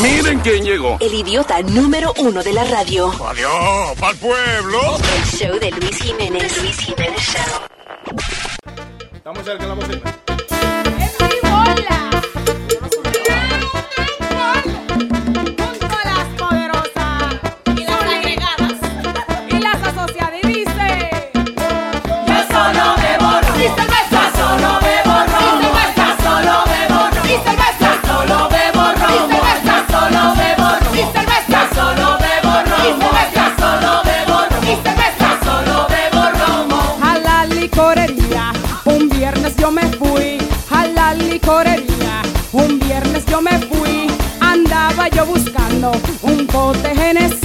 Miren quién llegó. El idiota número uno de la radio. Adiós, pa'l pueblo. El show de Luis Jiménez. Luis Jiménez Show. Estamos cerca de la bocina. ¡Es mi bola! buscando un bote genes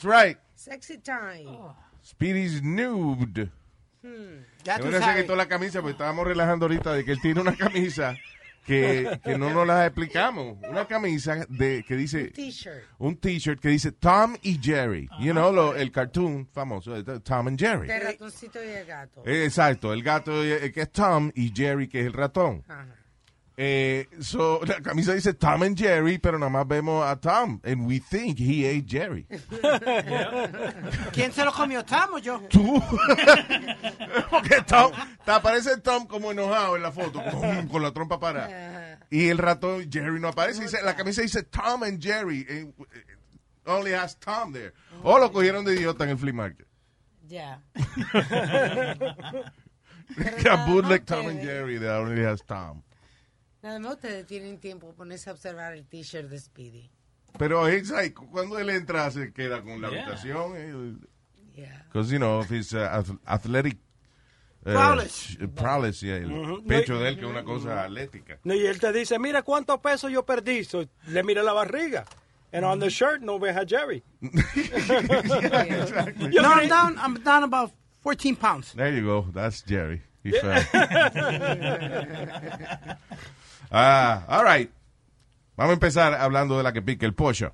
That's right. Sexy time. Speedy's nude. Ya Yo tú no sabes. quitó la camisa, porque estábamos relajando ahorita de que él tiene una camisa que, que no nos la explicamos. Una camisa de que dice T-shirt. un t-shirt que dice Tom y Jerry. You know, lo- el cartoon famoso, eh, Tom and Jerry. De ratoncito y el gato. Eh, Exacto, el gato eh, que es Tom y Jerry que es el ratón. Ajá. Eh, so, la camisa dice Tom and Jerry, pero nada más vemos a Tom. And we think he ate Jerry. ¿Quién se lo comió? ¿Tom o yo? Tú. Porque Tom, te aparece Tom como enojado en la foto, con, con la trompa para. Y el ratón Jerry no aparece. Dice, la camisa dice Tom and Jerry. eh, eh, only has Tom there. O lo cogieron de idiota en el flea market. Ya. Bootleg Tom and Jerry that only has Tom. Nada más ustedes tienen tiempo para ponerse a observar el t-shirt de Speedy. Pero es like, cuando él entra se queda con la habitación. eh, Yeah. Because, you know, of his uh, ath- athletic uh, Prowess. yeah, el Ujú. pecho de él, que es una cosa atlética. No, y él te dice, mira cuántos pesos yo perdí. So, le mira la barriga. And on the shirt no ves a Jerry. Yo No, I'm down, I'm down about 14 pounds. There you go. That's Jerry. He fell. ah, all right. Vamos a empezar hablando de la que pica el pollo.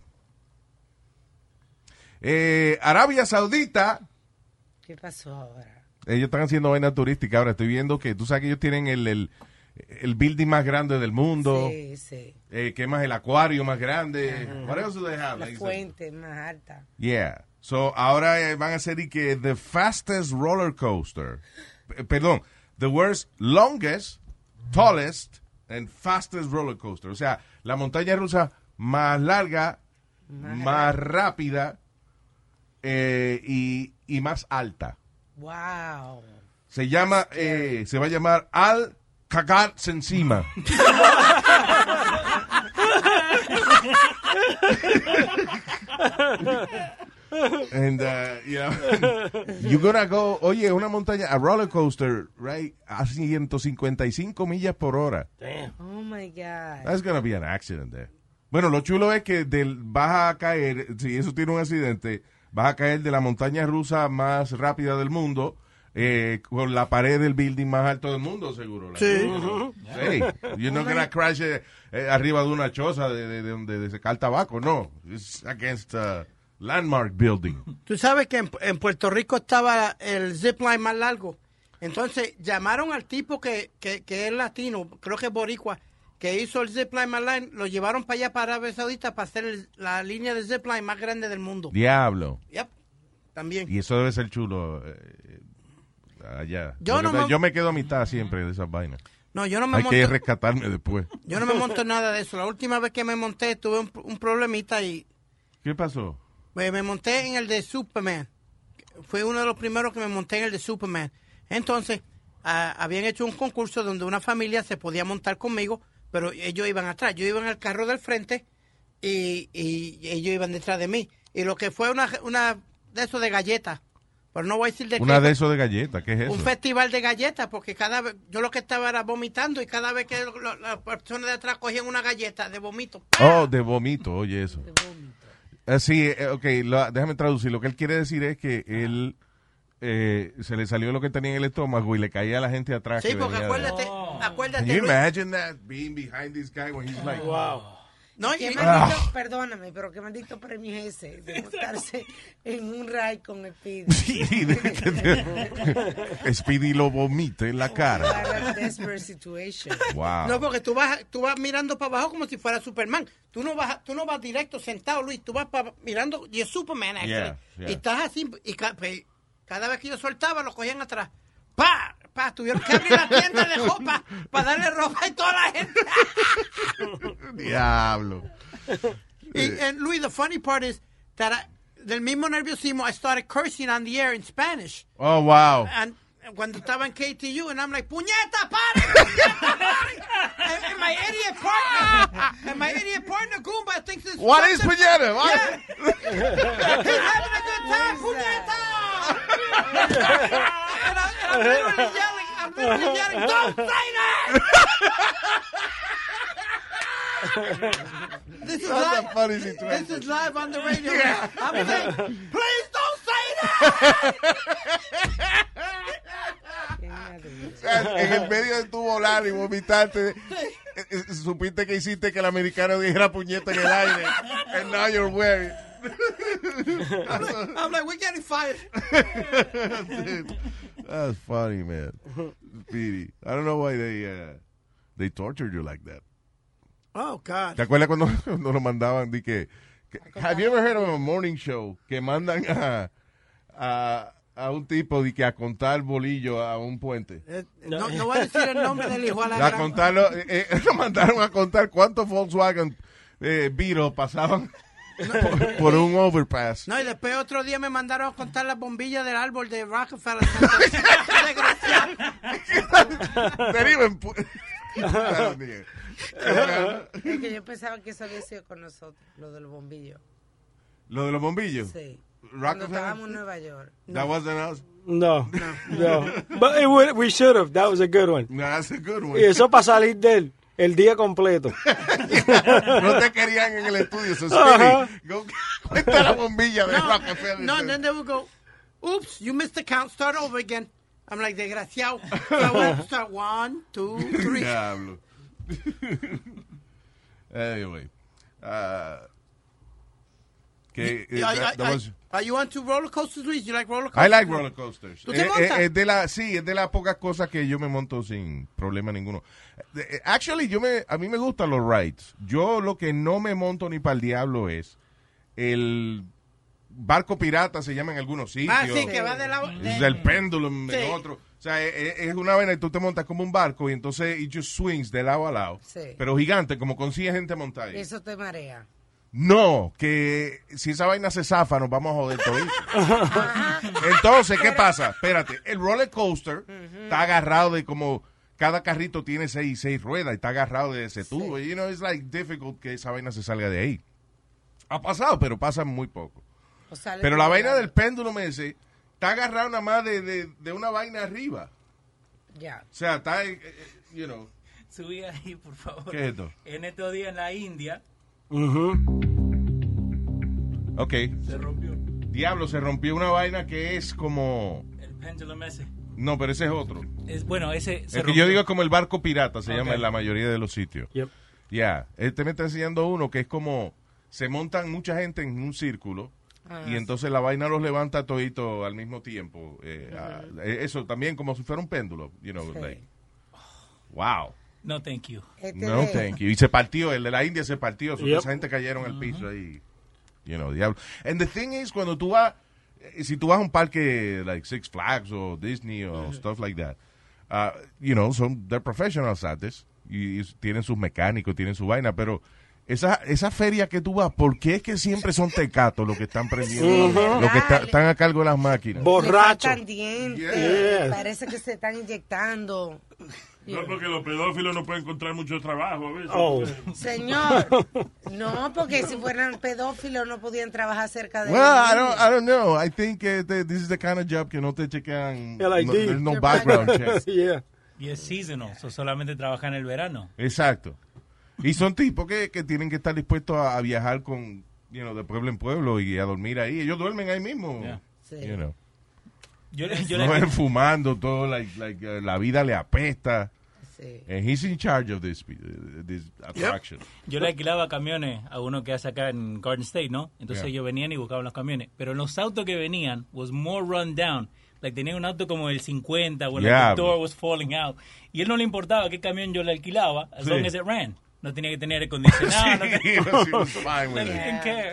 Eh, Arabia Saudita, ¿Qué pasó ahora? ellos están haciendo vaina turística. Ahora estoy viendo que tú sabes que ellos tienen el, el, el building más grande del mundo. Sí, sí. Eh, que más el acuario más grande. What else do they have? La Like, fuente más alta. Yeah. So ahora eh, van a hacer y que the fastest roller coaster. P- perdón, the world's longest, tallest and fastest roller coaster. O sea, la montaña rusa más larga, más, rápida eh, y, y más alta. Wow. Se llama, eh, se va a llamar Al Cagarse encima. And, uh, you know, you're gonna go, oye, una montaña, a roller coaster, right, a 155 millas por hora. Oh my God. That's gonna be an accident there. Bueno, lo chulo es que del, vas a caer, si eso tiene un accidente, vas a caer de la montaña rusa más rápida del mundo, eh, con la pared del building más alto del mundo, seguro. la- Sí. Hey, you're not gonna crash eh, eh, arriba de una choza de, de, de donde de secar tabaco, no. It's against a landmark building. Tú sabes que en, en Puerto Rico estaba el zipline más largo. Entonces llamaron al tipo que, que, que es latino, creo que es boricua, que hizo el zipline más largo, lo llevaron para allá, para Arabia Saudita, para hacer el- la línea de zipline más grande del mundo. Diablo. Yep, también. Y eso debe ser chulo eh, allá. Yo no me- yo me quedo a mitad siempre de esas vainas. No, yo no me Hay monto, que rescatarme después. yo no me monto nada de eso. La última vez que me monté tuve un, un problemita y ¿Qué pasó? Pues me monté en el de Superman. Fue uno de los primeros que me monté en el de Superman. Entonces, habían hecho un concurso donde una familia se podía montar conmigo, pero ellos iban atrás. Yo iba en el carro del frente y, y ellos iban detrás de mí. Y lo que fue una, una de eso de galletas. Pero no voy a decir de Una qué. de esos de galletas, ¿qué es eso? Un festival de galletas, porque cada vez, yo lo que estaba era vomitando y cada vez que las personas de atrás cogían una galleta de vomito. Oh, de vómito, oye eso. Eh, sí, eh, ok, lo- déjame traducir. Lo que él quiere decir es que él eh, se le salió lo que tenía en el estómago y le caía a la gente atrás. Sí, que porque de- acuérdate, acuérdate. Can you Luis, imagine that being behind this guy when he's like, Wow. No, Qué maldito, Ah. perdóname, pero qué maldito premio es ese de montarse en un ride con Speedy. Speedy lo vomita en la cara. Para. Wow. No, porque tú vas, tú vas mirando para abajo como si fuera Superman. Tú no vas, tú no vas directo sentado, Luis. Tú vas pa- mirando, y es Superman, actually. Yeah, yeah. Y estás así, y ca- pe- cada vez que yo soltaba, lo cogían atrás. ¡Pa! ¡Pa! Tuvieron que abrir la tienda de ropa para darle ropa a toda la gente. Diablo. Y, and Luis, the funny part is that I, del mismo nerviosismo, I started cursing on the air in Spanish. Oh, wow. And cuando estaba en KTU, and I'm like, ¡puñeta, pare! and, and my idiot partner, and my idiot partner, Goomba, thinks it's What is puñeta? What? Yeah. He's having a good time, puñeta! and, I, and I'm literally yelling, I'm literally yelling, don't say that! This is That's a live. funny situation. This is live on the radio. I'm saying, please don't say that! en el medio de tu volar y vomitarte, eh, eh, supiste que hiciste que el americano dijera puñeta en el aire. And now you're wearing. I'm like, we're getting fired. That's funny, man. Speedy. I don't know why they uh, they tortured you like that. Oh, God. ¿Te acuerdas cuando, cuando lo mandaban? Di que, que- have you ever heard of a morning show que mandan a, a, a un tipo de que a contar bolillo a un puente? Eh, No, no voy a decir el nombre del hijo a la A gran- contarlo, eh, eh, lo mandaron a contar cuántos Volkswagen eh, Beetle pasaban por, por un overpass. No, y después otro día me mandaron a contar las bombillas del árbol de Rockefeller. Desgraciado. Es que yo pensaba que eso había sido con nosotros, lo del bombillo. Lo de los bombillos. Sí. Cuando Rockefeller. estábamos en Nueva York. That wasn't us. No, no. But it would- we should have. That was a good one. No, that's a good one. Y eso para salir de él el día completo. no te querían en el estudio. So. Speedy, go- cuenta la bombilla de No, Rockefeller. no, and then they would go, oops, you missed the count, start over again. I'm like, desgraciado. So I went, start one, two, three. Diablo. anyway. Uh, que, eh, that- that was- are you onto roller coasters, Luis? You like roller coasters? I like roller coasters. ¿Tú te Eh, montas? eh, es de la, sí, es de las pocas cosas que yo me monto sin problema ninguno. Eh, Actually, yo me, a mí me gustan los rides. Yo lo que no me monto ni para el diablo es el barco pirata, se llama en algunos sitios. Ah, sí, que va de lado. Es el pendulum Sí. en otro. O sea, es, es- es una vaina y tú te montas como un barco y entonces it just swings de lado a lado. Sí. Pero gigante, como consigue gente montada. ahí. Eso te marea. No, que si esa vaina se zafa, nos vamos a joder todito. Entonces, ¿qué pasa? Espérate, el roller coaster está agarrado de como cada carrito tiene seis, seis ruedas y está agarrado de ese tubo. You know, it's like difficult que esa vaina se salga de ahí. Ha pasado, pero pasa muy poco. O Pero la vaina del péndulo ese está agarrado nada más de, de, de una vaina arriba. Ya. O sea, está, eh, eh, you know, Subí ahí, por favor. ¿Qué es esto? En estos días en la India ok. se rompió Diablo, se rompió una vaina que es como... el pendulum ese. No, pero ese es otro. Es, bueno, ese se El que rompió. yo digo como el barco pirata, se llama en la mayoría de los sitios. Yep. Ya, este me está enseñando uno que es como, se montan mucha gente en un círculo Ah, y entonces la vaina los levanta todito al mismo tiempo. Eh, ah, eh, eso también como si fuera un péndulo, you know, Sí. like, wow. No, thank you. Este No, thank you. Y se partió, el de la India se partió, Yep. esa gente cayeron al piso ahí. You know, diablo. And the thing is, cuando tú vas, eh, si tú vas a un parque like Six Flags o Disney o stuff like that, uh, you know, son, they're professionals at this. Y, y tienen sus mecánicos, tienen su vaina, pero esa, esa feria que tú vas, ¿por qué es que siempre son tecatos los que están prendiendo? Ujú. Los que está- están a cargo de las máquinas. Le Borracho. faltan dientes, Yeah. Parece que se están inyectando. No, porque los pedófilos no pueden encontrar mucho trabajo a veces. Oh. Señor, no, porque si fueran pedófilos no podían trabajar cerca de Well, I ellos. don't, I don't know. I think uh, the- this is the kind of job que no te chequean. No, there's no background check. yeah. Y es seasonal, so solamente trabaja en el verano. Exacto. Y son tipos que, que tienen que estar dispuestos a, a viajar con, you know, de pueblo en pueblo y a dormir ahí. Ellos duermen ahí mismo. Yeah. Sí. You know. Yo, le- yo no le- fumando todo, like, like, uh, la vida le apesta. And he's in charge of this, uh, this attraction. Yo le alquilaba camiones a uno que hace acá en Garden State, ¿no? Entonces Yeah. ellos venían y buscaban los camiones. Pero los autos que venían was more run down. Like tenía un auto como el 50 when Yeah, the door was falling out. Y él no le importaba qué camión yo le alquilaba as Sí. long as it ran. No tenía que tener aire acondicionado.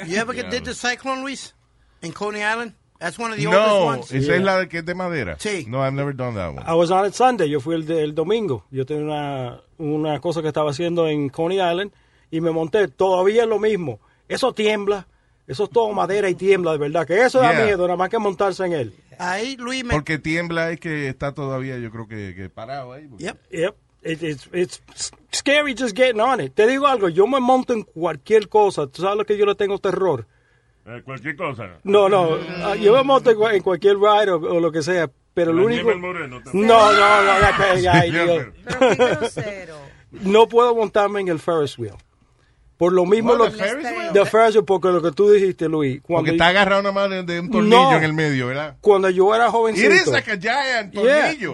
You ever Yeah. did the cyclone, Luis? In Coney Island? That's one of the oldest No, ones. esa es la de que es de madera. Sí. No, I've never done that one. I was on it Sunday. Yo fui el, el domingo. Yo tenía una, una cosa que estaba haciendo en Coney Island y me monté. Todavía es lo mismo. Eso tiembla. Eso es todo madera y tiembla, de verdad. Que eso da Yeah. miedo, nada más que montarse en él. Ahí, Luis, me... Porque tiembla es que está todavía, yo creo que, que parado ahí. porque- Yep. Yep. It- it's, it's scary just getting on it. Te digo algo, yo me monto en cualquier cosa. ¿Tú sabes lo que yo le tengo terror? Eh, cualquier cosa. No, no. ah, Yo me monto en, en cualquier ride o, o lo que sea. Pero lo único... moreno No, no, no. ay, Dios. Pero. No puedo montarme en el Ferris wheel. Por lo mismo... Lo, the Ferris wheel? The Ferris wheel, porque lo que tú dijiste, Luis. Cuando, Porque está agarrado nada más de, de un tornillo No. en el medio, ¿verdad? cuando yo era It jovencito... is like a giant Yeah. tornillo.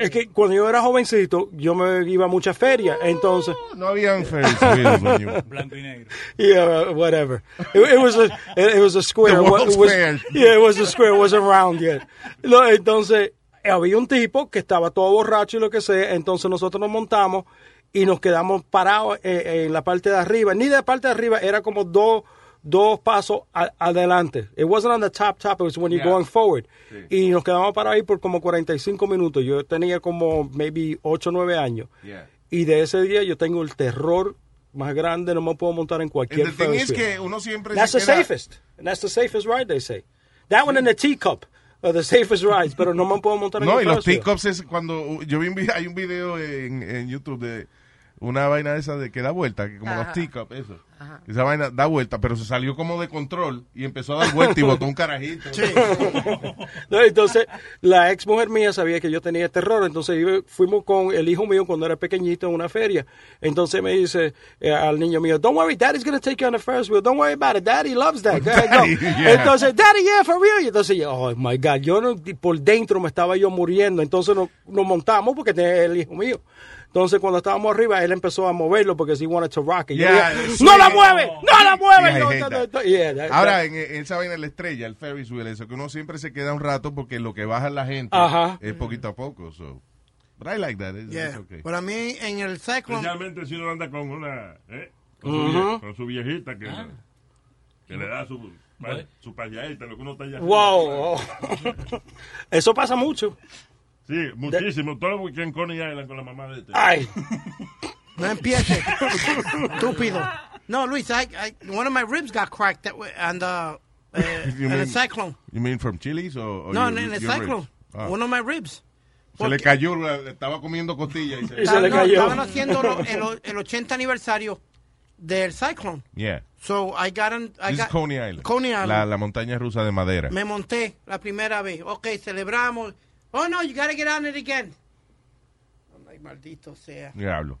Es que cuando yo era jovencito, yo me iba a muchas ferias. Entonces... No había un Ferris wheel. when you- Blanco y negro. Yeah, whatever. It, it was a it, it was a square. The It wa- World's it was- Fair. Yeah, it was a square. It wasn't round yet. No, entonces había un tipo que estaba todo borracho y lo que sea. Entonces nosotros nos montamos y nos quedamos parados eh, en la parte de arriba. Ni de la parte de arriba era como dos dos pasos a- adelante. It wasn't on the top top. It was when you're Yeah. going forward. Y nos quedamos parados ahí por como 45 minutos. Yo tenía como maybe 8 o 9 años. Yeah. Y de ese día yo tengo el terror más grande, no me puedo montar en And cualquier the thing is que uno siempre That's se the queda... safest. And that's the safest ride, they say. That one and the teacup are the safest rides, pero no me puedo montar en No, el y los teacups es cuando yo vi un video, hay un video en, en YouTube de una vaina esa de que da vuelta, que como Ajá. los teacups, eso. Esa vaina da vuelta, pero se salió como de control y empezó a dar vuelta y botó un carajito. No, entonces, la ex mujer mía sabía que yo tenía terror, entonces yo- fuimos con el hijo mío cuando era pequeñito en una feria. Entonces me dice eh, al niño mío, don't worry, daddy's to take you on the Ferris wheel. Don't worry about it, daddy loves that. Go ahead, go." Daddy, yeah. Entonces, daddy, yeah, for real. Y entonces yo, oh my God, yo no- por dentro me estaba yo muriendo. Entonces nos, nos montamos porque tenía el hijo mío. Entonces, cuando estábamos arriba, él empezó a moverlo porque he wanted to rock it. Yo Yeah, dije. ¡No la mueve! ¡No la mueve! No, no, no, no. Yeah, that- Ahora, that- en, en esa vaina la estrella, el Ferris wheel, eso que uno siempre se queda un rato porque lo que baja la gente Ajá. es poquito a poco. So. But I like that. It's, Yeah. it's okay. Pero a mí en el cyclone... Especialmente si uno anda con una. ¿eh? Con, su, Ujú. vie- con su viejita que, Ah. que le da su, su payaita, lo que uno está allá. Wow. Eso pasa mucho. Sí, muchísimo. Todo lo que en Coney Island con la mamá de este. Ay. No empiece. Estúpido. No, Luis, I, I, one of my ribs got cracked that way, and uh, uh, in mean- a cyclone. You mean from Chili's or, or No, your- in a cyclone. Ah. One of my ribs. Se le cayó, le estaba comiendo costillas y se, Y se le No, cayó. Estaban haciendo lo- el, el 80 aniversario del cyclone. Yeah. So I got on, I This is got, Coney Island. Coney Island. La, la montaña rusa de madera. Me monté la primera vez. Ok, celebramos. Oh, no, you gotta get on it again. Ay, maldito sea. Diablo.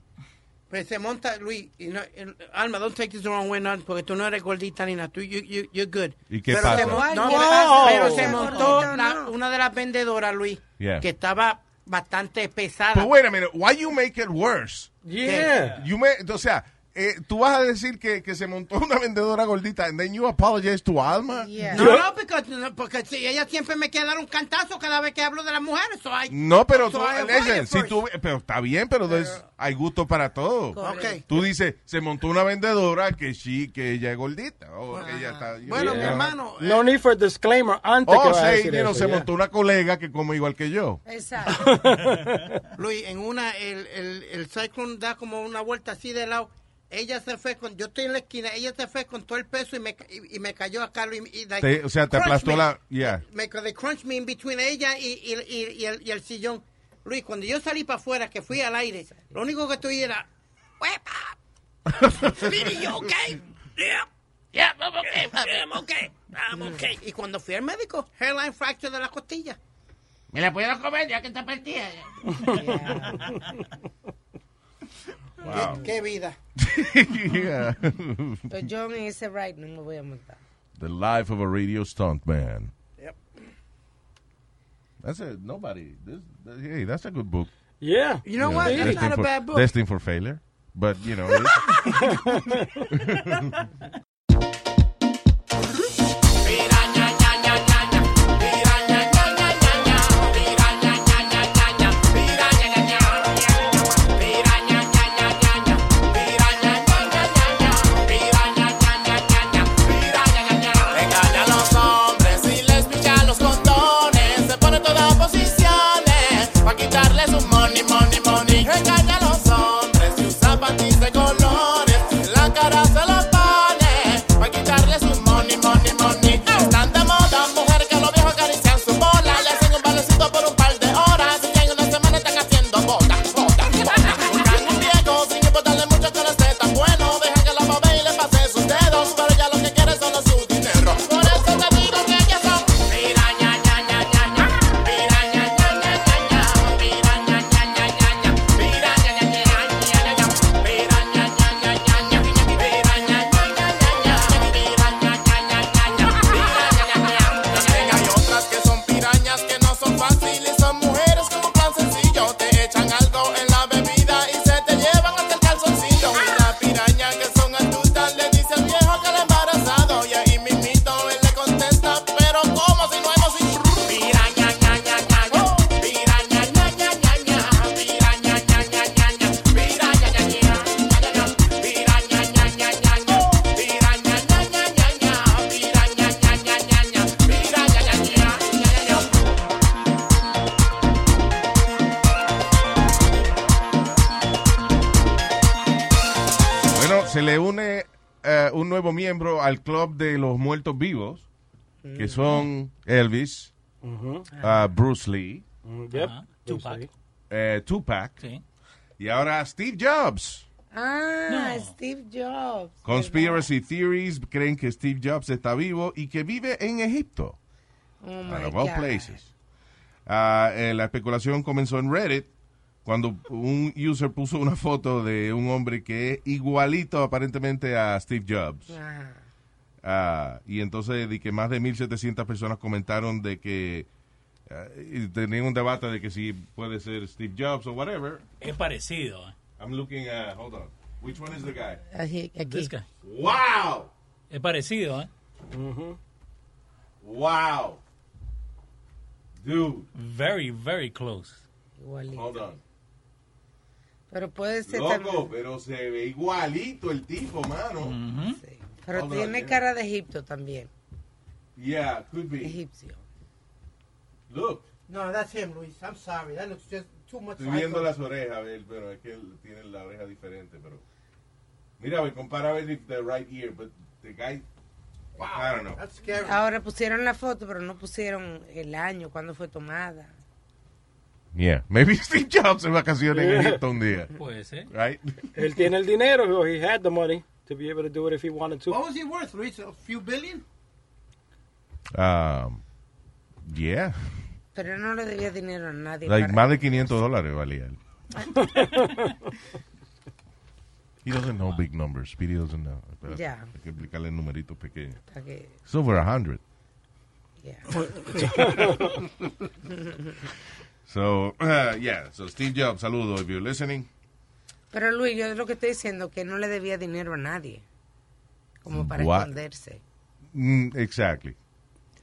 Pues se monta, Luis, y no, el- Alma, don't take this the wrong way, no, porque tú no eres gordita ni nada, tú, you, you, you're good. ¿Y qué pero pasa? Se mon- no, ¿qué pero- pero No. se montó Gordita, la- no. una de las vendedoras, Luis, Yeah. que estaba bastante pesada. But wait a minute, why you make it worse? Yeah. You may, o sea, eh, tú vas a decir que, que se montó una vendedora gordita and then you apologize to Alma? Yeah. No, no, porque, no, porque si ella siempre me quiere dar un cantazo cada vez que hablo de las mujeres. So No, pero so tú, listen, si tú, pero está bien, pero there's- hay gusto para todo. Ok. Tú dices, se montó una vendedora que sí, que ella es gordita. o que ella está, Bueno, mi hermano, eh, No need for disclaimer antes que Oh, vaya a sí, decir you know, eso, se yeah. montó una colega que come igual que yo. Exacto. Luis, en una, el, el, el cyclone da como una vuelta así de lado. Ella se fue con, yo estoy en la esquina, ella se fue con todo el peso y me, y, y me cayó acá. Luis, y, like, Te- o sea, te aplastó me. la, yeah. Me, they crunch me in between ella y, y, y, y el, y el sillón. Luis, cuando yo salí para afuera, que fui al aire, lo único que estoy era, ¡Wepa! Speedy, you okay? Yeah. Yeah, I'm okay. I'm okay. I'm okay. Y cuando fui al médico, hairline fracture de la costilla. Me la puedo comer ya que está partida. Wow. ¿Qué, qué vida. Yeah. Pues yo en ese ride no me voy a montar. The life of a radio stunt man. Yep. That's a nobody. This, hey, that's a good book. Yeah. You know what? That's Destined not a bad book. Destined for failure. But, you know. al club de los muertos vivos, que son Elvis, ah, Bruce Lee, Mm, yep. Ajá. Tupac. eh, Tupac, Sí. y ahora Steve Jobs. Ah, Steve Jobs. Conspiracy theories creen que Steve Jobs está vivo y que vive en Egipto. Oh out my of all God. places. Ah, eh, la especulación comenzó en Reddit cuando un user puso una foto de un hombre que es igualito aparentemente a Steve Jobs. Ah, y entonces de que más de 1.700 personas comentaron de que ah, tenían un debate de que si puede ser Steve Jobs o whatever. Es parecido. eh. I'm looking at, hold on. Which one is the guy? Aquí, aquí. This guy. Wow! Es parecido, ¿eh? Wow! Dude, Very, very close. Igualito. hold on. Pero puede ser Loco, también. pero se ve igualito el tipo, mano. Pero on, tiene cara de Egipto también. Yeah, could be. Egipcio. Look, No, that's him, Luis. I'm sorry. That looks just too much estoy viendo las orejas, a ver, pero es que él tiene la oreja diferente, pero... Mira, a ver, compara a ver if the right ear, but the guy... I don't know. That's scary. Ahora pusieron la foto, pero no pusieron el año, cuándo fue tomada. Yeah, maybe Steve Jobs en vacaciones en. Egipto un día. Puede ser. Right? Él tiene el dinero, he had the money to be able to do it if he wanted to. What was he worth, Luis? A few billion? Um, yeah. Pero no le debía dinero a nadie. Like, para- más de 500 dólares valía él. He doesn't know big numbers. Speedy doesn't know. Espérate, Ya. Hay que explicarle numeritos pequeños. para que- It's over a hundred. yeah. So, uh, yeah. So, Steve Jobs, saludo if you're listening. Pero Luis, yo lo que estoy diciendo que no le debía dinero a nadie. Como para What? esconderse. Mm, exactly.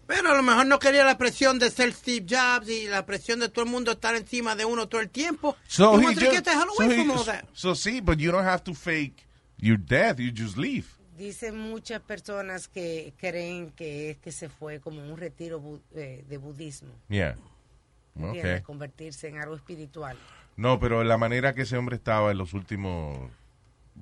Pero a lo mejor no quería la presión de ser Steve Jobs y la presión de todo el mundo estar encima de uno todo el tiempo. So, he just, get the hell so, away he- from all that. so, see, but you don't have to fake your death. You just leave. Dicen muchas personas que creen que es que se fue como un retiro bu- eh, de budismo. Yeah. Okay. Convertirse en algo espiritual. No, pero la manera que ese hombre estaba en los últimos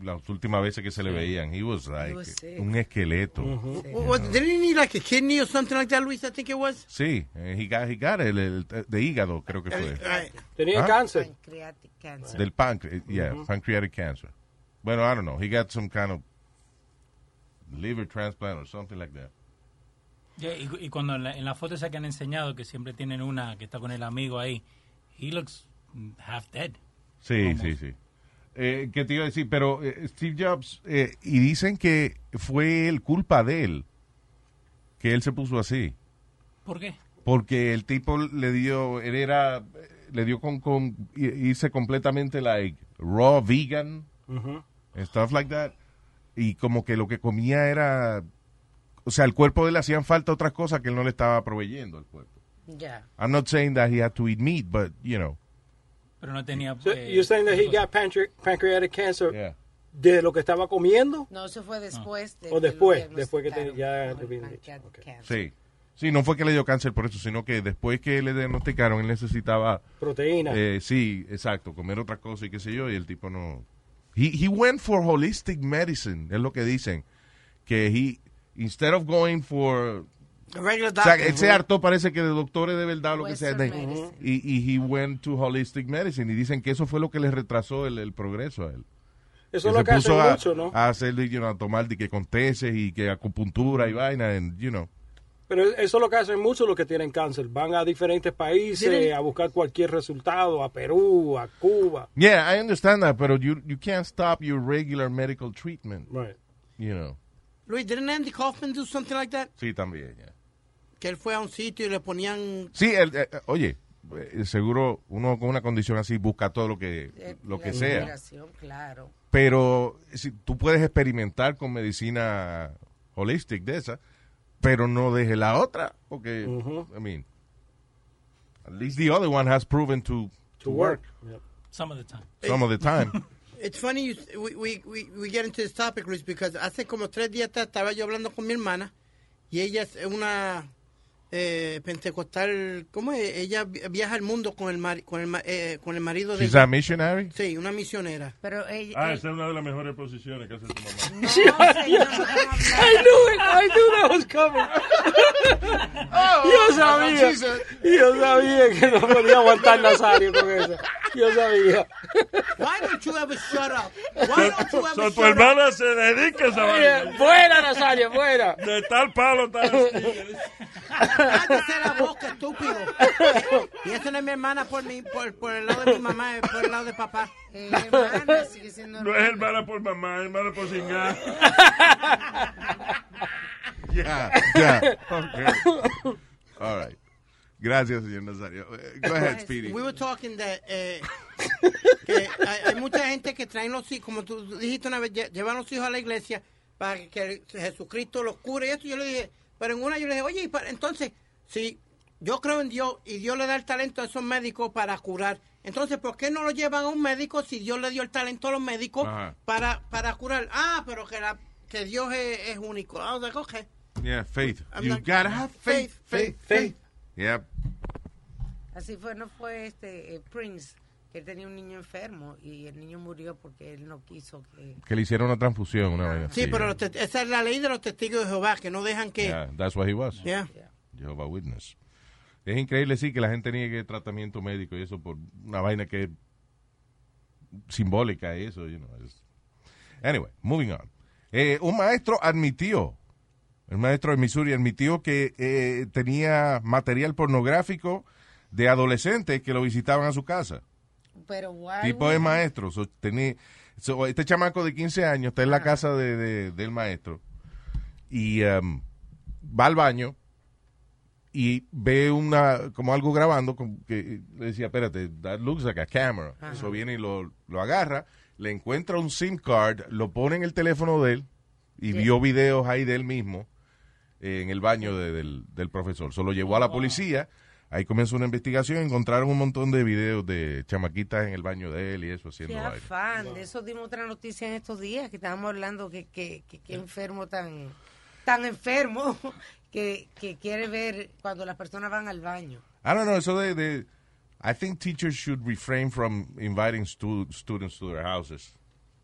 las últimas veces que se le veían, he was like was sick. un esqueleto. What- what- didn't he need like a kidney or something like that, Luis? I think it was. Sí, eh, he got, he got el, el- de hígado, creo que fue. Tenía ¿Ah? cáncer. Pancreatic cancer. Del páncreas, yeah, pancreatic cancer. Bueno, I don't know. He got some kind of liver transplant or something like that. Yeah, y, y cuando en la, en la foto esa que han enseñado, que siempre tienen una que está con el amigo ahí, he looks half dead. Sí, Almost. sí, sí. Eh, ¿Qué te iba a decir? Pero eh, Steve Jobs, eh, y dicen que fue el culpa de él, que él se puso así. ¿Por qué? Porque el tipo le dio, él era, le dio con, con irse completamente like raw vegan Ujú. and stuff like that. Y como que lo que comía era, o sea, el cuerpo de él hacían falta otras cosas que él no le estaba proveyendo al cuerpo. Ya. I'm not saying that he had to eat meat, but you know. Pero no tenía. So, eh, you're saying that he got pancre- pancreatic cancer de lo que estaba comiendo? No, eso fue después. de O que lo después, después que te- ya cancer. Sí. Sí, no fue que le dio cáncer por eso, sino que después que le diagnosticaron, él necesitaba... Proteína. Eh, sí, exacto, comer otra cosa y qué sé yo, y el tipo no... He, he went for holistic medicine, es lo que dicen. Que he, instead of going for... Regular O sea, doctor. él se hartó, parece que de doctores de verdad, lo que sea. Western de- y, y he went to holistic medicine. Y dicen que eso fue lo que le retrasó el, el progreso a él. Eso es lo que hacen a, mucho, ¿no? a hacer, you know, a tomar de que con tesis y que acupuntura y vaina, and, you know. Pero eso es lo que hacen muchos los que tienen cáncer. Van a diferentes países a buscar cualquier resultado, a Perú, a Cuba. Yeah, I understand that, but you, you can't stop your regular medical treatment. Right. You know. Luis, didn't Andy Kaufman do something like that? Sí, también, yeah. Que él fue a un sitio y le ponían... Sí, el- eh, oye, eh, seguro uno con una condición así busca todo lo que, Eh, lo la que sea. Claro. Pero si, tú puedes experimentar con medicina holistic de esa, pero no deje la otra, porque, I mean, at least the other one has proven to, to, work, Some of the time. some of the time. It's funny you, we, we, we, get into this topic, Luis, because hace como tres días estaba yo hablando con mi hermana y ella es una eh, pentecostal, ¿cómo es? Ella vi- viaja al mundo con el, mari- con el, ma- eh, con el marido de She's ella. a missionary? Sí, una misionera. Pero ella... Ah, esa es una de las mejores posiciones que hace tu mamá. I knew it. I knew that was coming. yo sabía. Yo sabía que no podía aguantar Nazario con eso. Yo sabía. Why don't you ever shut up? Why don't you ever So, tu shut up? hermana se dedica a esa vaina. Fuera, Nazario, fuera. De tal palo, tal. Cállese la boca, estúpido. Y esa no es mi hermana por, mi, por, por el lado de mi mamá, por el lado de papá. Eh, hermana, sigue siendo No es hermana por mamá, es hermana por cingar. Yeah, yeah. Okay. All right. Gracias, señor Nazario. Eh, Go ahead, Speedy. We were talking that, eh, que hay, hay mucha gente que traen los hijos, como tú dijiste una vez, lle- llevan los hijos a la iglesia para que Jesucristo los cure y eso. Yo le dije, pero en una yo le dije, oye, y para- entonces, si yo creo en Dios y Dios le da el talento a esos médicos para curar, entonces, ¿por qué no lo llevan a un médico si Dios le dio el talento a los médicos Ajá. para, para curar? Ah, pero que, la, que Dios es, es único. I was like, okay. Yeah, faith. I'm You not- gotta have faith, faith, faith. Yeah. Así fue, no fue este eh, Prince, él tenía un niño enfermo y el niño murió porque él no quiso que... Que le hicieron una transfusión, una vaina Sí, pero los esa es la ley de los testigos de Jehová, que no dejan que... Yeah, that's what he was. Yeah. Jehovah Witness. Es increíble, sí, que la gente niegue tratamiento médico y eso por una vaina que es simbólica y eso, you know. es- Anyway, moving on. Eh, un maestro admitió, el maestro de Missouri admitió que eh, tenía material pornográfico de adolescentes que lo visitaban a su casa. Pero why tipo de maestro. So, so, este chamaco de 15 años está en la casa de, de- del maestro y um, va al baño y ve una como algo grabando como que le decía, espérate, that looks like a camera. Eso viene y lo, lo agarra, le encuentra un SIM card, lo pone en el teléfono de él y vio videos ahí de él mismo eh, en el baño de- del, del profesor. Solo llevó a la policía. Ahí comenzó una investigación, encontraron un montón de videos de chamaquitas en el baño de él y eso haciendo Qué afán, de eso dimos otra noticia en estos días, que estábamos hablando que, que, que, que enfermo tan, tan enfermo que, que quiere ver cuando las personas van al baño. I don't know, eso de, de- I think teachers should refrain from inviting stu- students to their houses.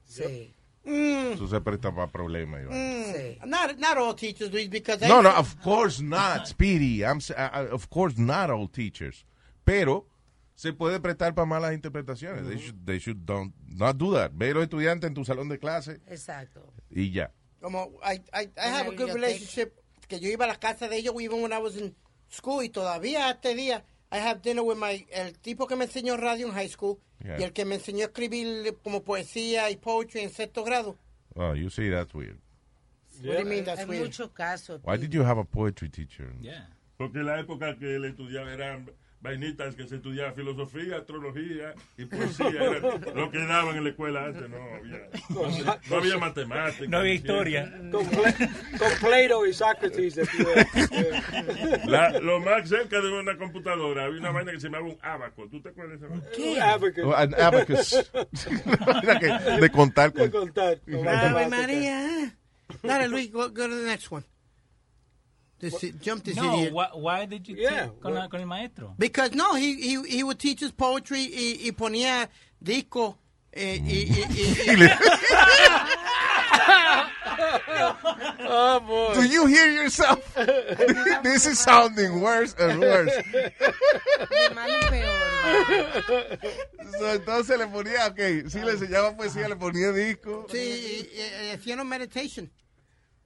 Sí. Mm, Eso se presta para problemas. mm. Not, not all teachers, Luis, because... No, no, of course not, Speedy. I'm, I- of course not all teachers. Pero se puede prestar para malas interpretaciones. They should, they should don't, not do that. Ve a los estudiantes en tu salón de clase Exacto. y ya. Como, I, I, I have a good relationship, que yo iba a la casa de ellos even when I was in school y todavía este día I have dinner with my, el tipo que me enseñó radio en high school Yeah. y el que me enseñó a escribir como poesía y poetry en sexto grado. Oh, you see, that's weird. What do you mean that's en weird? muchos casos. Why did you have a poetry teacher? Porque en la época que él estudiaba eran vainitas que se estudiaba filosofía, astrología y poesía. Era lo que daban en la escuela antes, no había, no había matemáticas. No había historia. Con, Pla- con Plato y Sócrates. lo más cerca de una computadora había una vaina que se llamaba un abaco. ¿Tú te acuerdas de esa vaina? Abacus. Oh, an abacus. De contar. De Con, contar. con Ave matemáticas. María. Dale, Luis, go, go to the next one. Jump this No, idiot. why, why did you Yeah, take con, la- con el maestro? Because no, he, he, he would teach us poetry y, y ponía disco eh, y, y, y- Y Oh, boy. Do you hear yourself? This is sounding worse and worse. De mal en peor. So, entonces le ponía, ok, sí le enseñaba poesía, le ponía disco. sí, y- y- y hacían meditation.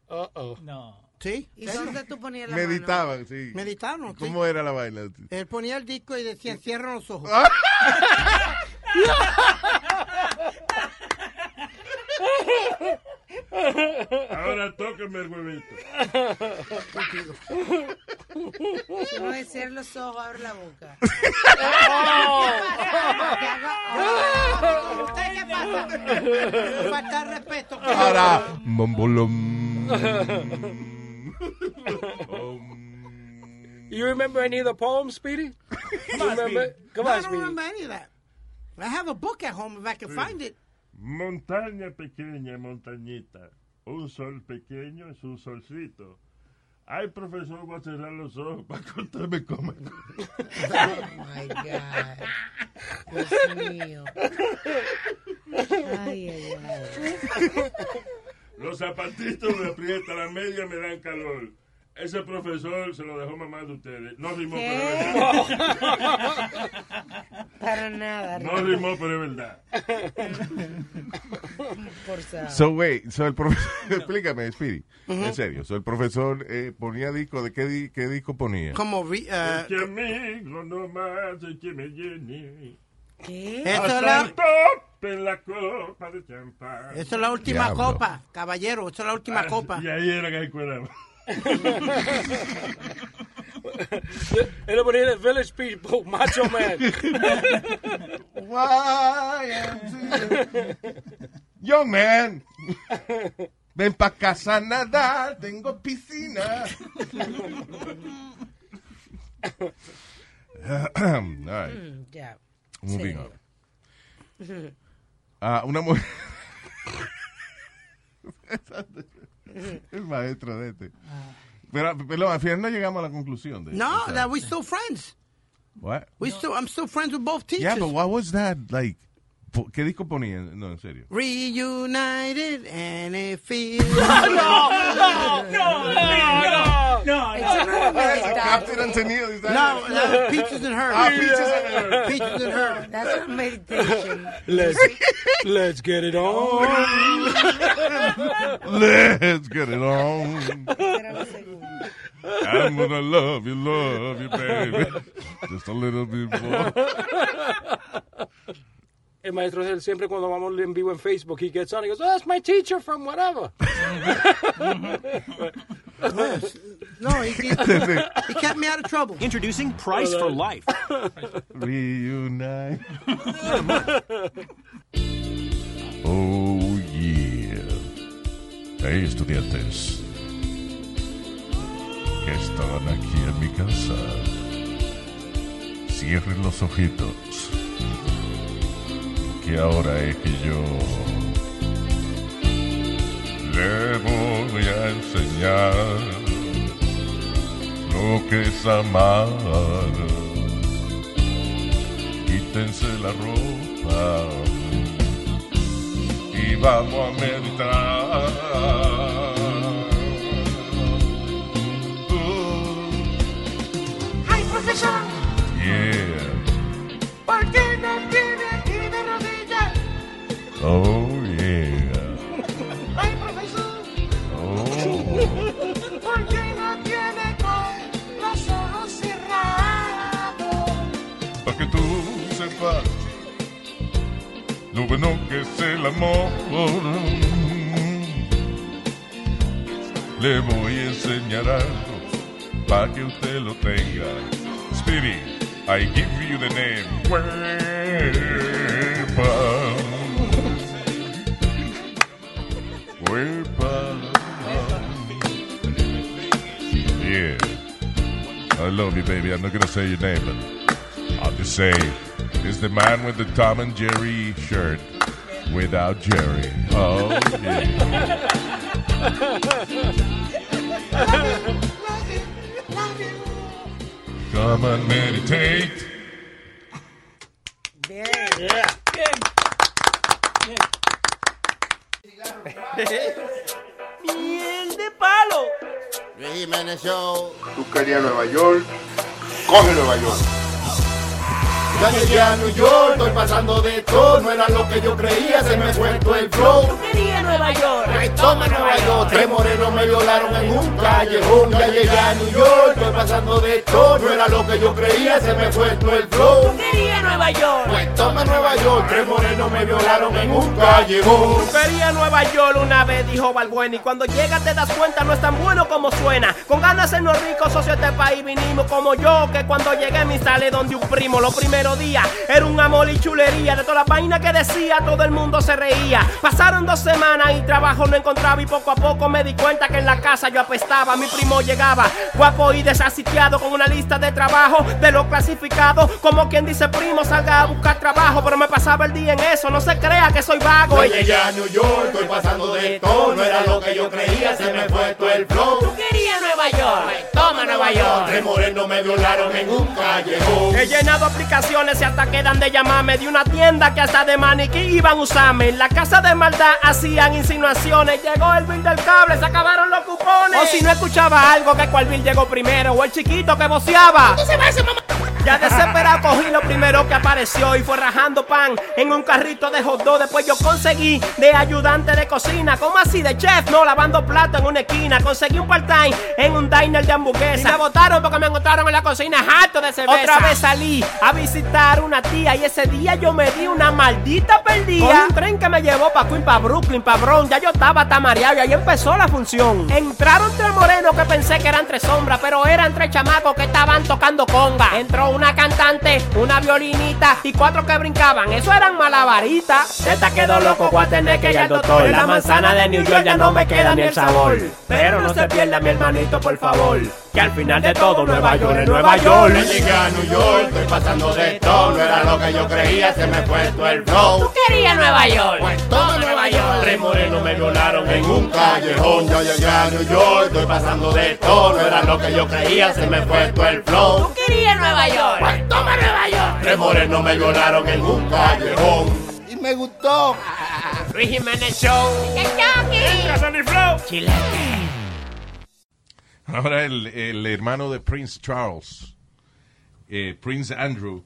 Uh-oh. No. Sí. ¿Y dónde tú ponías la mano? Meditaban, sí. Meditaron. sí. ¿Cómo era la vaina? Él ponía el disco y decía, cierra los ojos. Ahora tóquenme el huevito. Si no es cerrar los ojos, abre la boca. ¿Usted qué pasa? Falta respeto. Ahora, mombolom. You remember any of the poems, Speedy? You remember? Come No, I on, don't Speedy. remember any of that. I have a book at home if I can find it. Montaña pequeña, montañita. Un sol pequeño es un solcito. Ay, profesor, voy a cerrar los ojos para contarme cómo. Oh my God. Dios mío. Ay, ay, ay. Los zapatitos me aprietan, las medias me dan calor. Ese profesor se lo dejó mamá de ustedes. No rimó, pero es verdad. Para nada. No rimó, pero es verdad. Forzado. So, wait, so el profesor, explícame, Speedy, en serio, so el profesor eh, ponía disco, ¿de qué, di- qué disco ponía? Como, uh, Es que amigo no más es que me llene. ¿Qué? Eso es la- el tope en la copa de champán. Eso es la última Diablo. copa, caballero. Eso es la última Ah, copa. Y ahí era que se cuidaba. Él le ponía el Village People, Macho Man. Young man, ven pa' casa a nadar, tengo piscina. All right, Moving on. Ujú. Ah, una mujer. el maestro de este. Pero, pero al final no llegamos a la conclusión de No, o sea, that we still friends. What? We still, I'm still friends with both teachers. Yeah, but what was that like? Po- ¿Qué disco ponían? No, en serio. Reunited and it feels. no, no, no, no. Eso no era meditar. Captain Antonio, is that No, it? that was Peaches and Her. Ah, Peaches and Her. Peaches and Her. That's not meditation. Let's, let's get it on. Let's get it on. Era la segunda. I'm gonna love you, love you, baby. Just a little bit more. El maestro de él siempre cuando vamos en vivo en Facebook, he gets on, he goes, oh, that's my teacher from whatever. No, he, he, he kept me out of trouble. Introducing Price for Life. Reunite. Oh, yeah. Hey, estudiantes. Que estaban aquí en mi casa. Cierren los ojitos. Que ahora es que yo le voy a enseñar lo que es amar. Quítense la ropa y vamos a meditar. Oh, yeah. Ay, profesor, Oh. ¿por qué no tiene con los ojos cerrados? Para que tú sepas lo bueno que es el amor. Le voy a enseñar algo para que usted lo tenga. Spirit, I give you the name. Love you, baby. I'm not gonna say your name, but I'll just say it's the man with the Tom and Jerry shirt without Jerry. Oh, yeah. Come and meditate. Show. Tú querías Nueva York, coge Nueva York. Ya llegué a New York, estoy pasando de todo, no era lo que yo creía, se me fue todo el flow. Quería Nueva York. Ay, toma Nueva York, tres morenos me violaron en un callejón. Ya llegué a New York, estoy pasando de todo, no era lo que yo creía, se me fue todo el flow. Quería Nueva York. Pues toma Nueva York, tres morenos me violaron en un callejón. Quería Nueva York una vez, dijo Balbuena. Y cuando llegas te das cuenta, no es tan bueno como suena. Con ganas de sernos ricos, socio de este país vinimos como yo. Que cuando llegué me sale donde un primo, los primeros era un amor y chulería. De toda la vaina que decía, todo el mundo se reía. Pasaron dos semanas y trabajo no encontraba. Y poco a poco me di cuenta que en la casa yo apestaba. Mi primo llegaba, guapo y desasitiado, con una lista de trabajo de lo clasificado. Como quien dice, primo, salga a buscar trabajo. Pero me pasaba el día en eso, no se crea que soy vago. Ya llegué a New York, estoy pasando de todo, no era lo que yo creía, se me fue todo el flow. Tú querías Nueva York, toma Nueva York. Tres morenos me violaron en un callejón. He llenado aplicaciones y hasta quedan de llamarme de una tienda que hasta de maniquí iban a usarme. En la casa de maldad hacían insinuaciones. Llegó el bill del cable, se acabaron los cupones. O si no escuchaba algo, que cuál bill llegó primero. O el chiquito que voceaba. Ya desesperado cogí lo primero que apareció y fue rajando pan en un carrito de hot dog. Después yo conseguí de ayudante de cocina, como así de chef, no lavando plato en una esquina. Conseguí un part-time en un diner de hamburguesa. Y me votaron porque me encontraron en la cocina harto de cerveza. Otra vez salí a visitar una tía y ese día yo me di una maldita perdida. Con un tren que me llevó pa' Queen, pa' Brooklyn, pa' Bronx. Ya yo estaba tamareado y ahí empezó la función. Entraron tres morenos que pensé que eran tres sombras, pero eran tres chamacos que estaban tocando conga. Entró una cantante, una violinita y cuatro que brincaban. Eso eran malabaritas. Esta quedó loco, voy a tener que ir al doctor. La manzana de New York ya no me queda ni el sabor. Pero no se pierda mi hermanito, por favor. Que al final de todo Nueva York es Nueva York. Ya llegué a New York, estoy pasando de todo, no era lo que yo creía, se me fue todo el flow. Quería Nueva York. Pues toma Nueva York, tres morenos me violaron en un callejón. Ya llegué a New York, estoy pasando de todo, no era lo que yo creía, se me fue todo el flow. Quería Nueva York. Pues toma Nueva York, tres morenos me violaron en un callejón. Y me gustó. Luis Jiménez Show. Sonny Flow. Chilete. Ahora el, el hermano de Prince Charles, eh, Prince Andrew,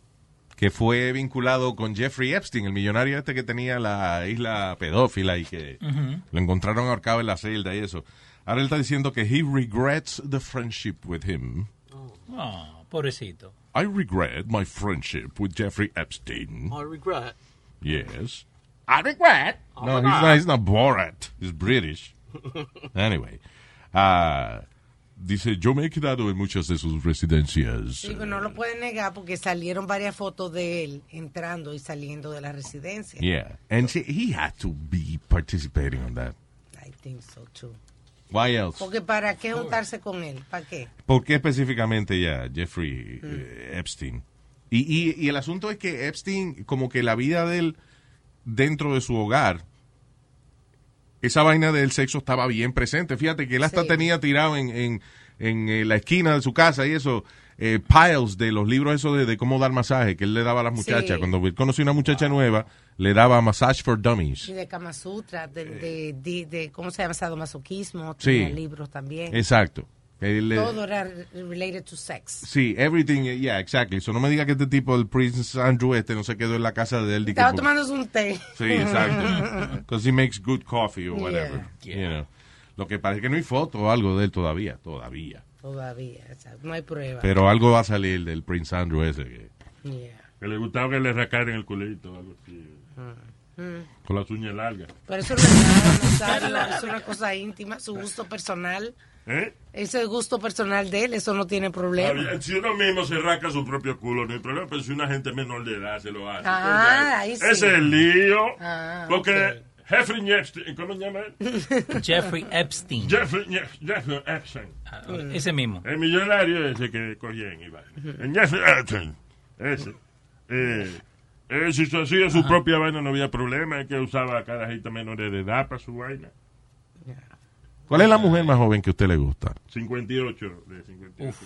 que fue vinculado con Jeffrey Epstein, el millonario este que tenía la isla pedófila y que Ujú. lo encontraron ahorcado en la celda y eso. Ahora él está diciendo que he regrets the friendship with him. Oh, pobrecito. I regret my friendship with Jeffrey Epstein. I regret. Yes. I regret. No, he's not, he's not Borat. He's British. Anyway. ah, dice, yo me he quedado en muchas de sus residencias. Digo, no lo pueden negar porque salieron varias fotos de él entrando y saliendo de la residencia. Yeah. And she- he had to be participating on that. I think so too. Why else? Porque para qué juntarse con él, ¿para qué? ¿Por qué específicamente ya Jeffrey eh, Epstein? Y, y- y el asunto es que Epstein, como que la vida de él dentro de su hogar, esa vaina del sexo estaba bien presente. Fíjate que él hasta Sí. tenía tirado en, en- en, eh, la esquina de su casa y eso, eh, piles de los libros esos de, de cómo dar masaje que él le daba a las muchachas. Sí. Cuando él conoció una muchacha nueva, le daba massage for dummies. Y de Kama Sutra, de, de, de- de- ¿cómo se llama? Sadomasoquismo, Sí. libros también. Exacto. Le- Todo era related to sex. Sí, everything, yeah, exactly. So no me diga que este tipo, el Prince Andrew este, no se quedó en la casa de él. Estaba tomándose un té. Sí, exacto. Because he makes good coffee or Yeah. whatever. You know. Lo que parece que no hay foto o algo de él todavía, todavía. Todavía, no hay prueba. Pero algo va a salir del Prince Andrew ese. que- Que le gustaba que le rascaran el culito o algo así. Mm. Con las uñas largas. Pero eso no es nada, es una cosa íntima, su gusto personal. ¿Eh? Ese es gusto personal de él, eso no tiene problema. Si uno mismo se rasca su propio culo, no hay problema. Pero si una gente menor de edad se lo hace. Ah, ahí entonces, sí. Ese es el lío. Ah, porque Jeffrey Epstein, ¿cómo se llama él? Jeffrey Epstein. Jeffrey, Jef- Jeffrey Epstein. Ese mismo. El millonario ese que cogían y va. El Jeffrey Epstein. Ese. Eh, él si se hacía su propia vaina no había problema. Es que usaba carajita menores de edad para su vaina. ¿Cuál es la mujer más joven que a usted le gusta? 58 de 58.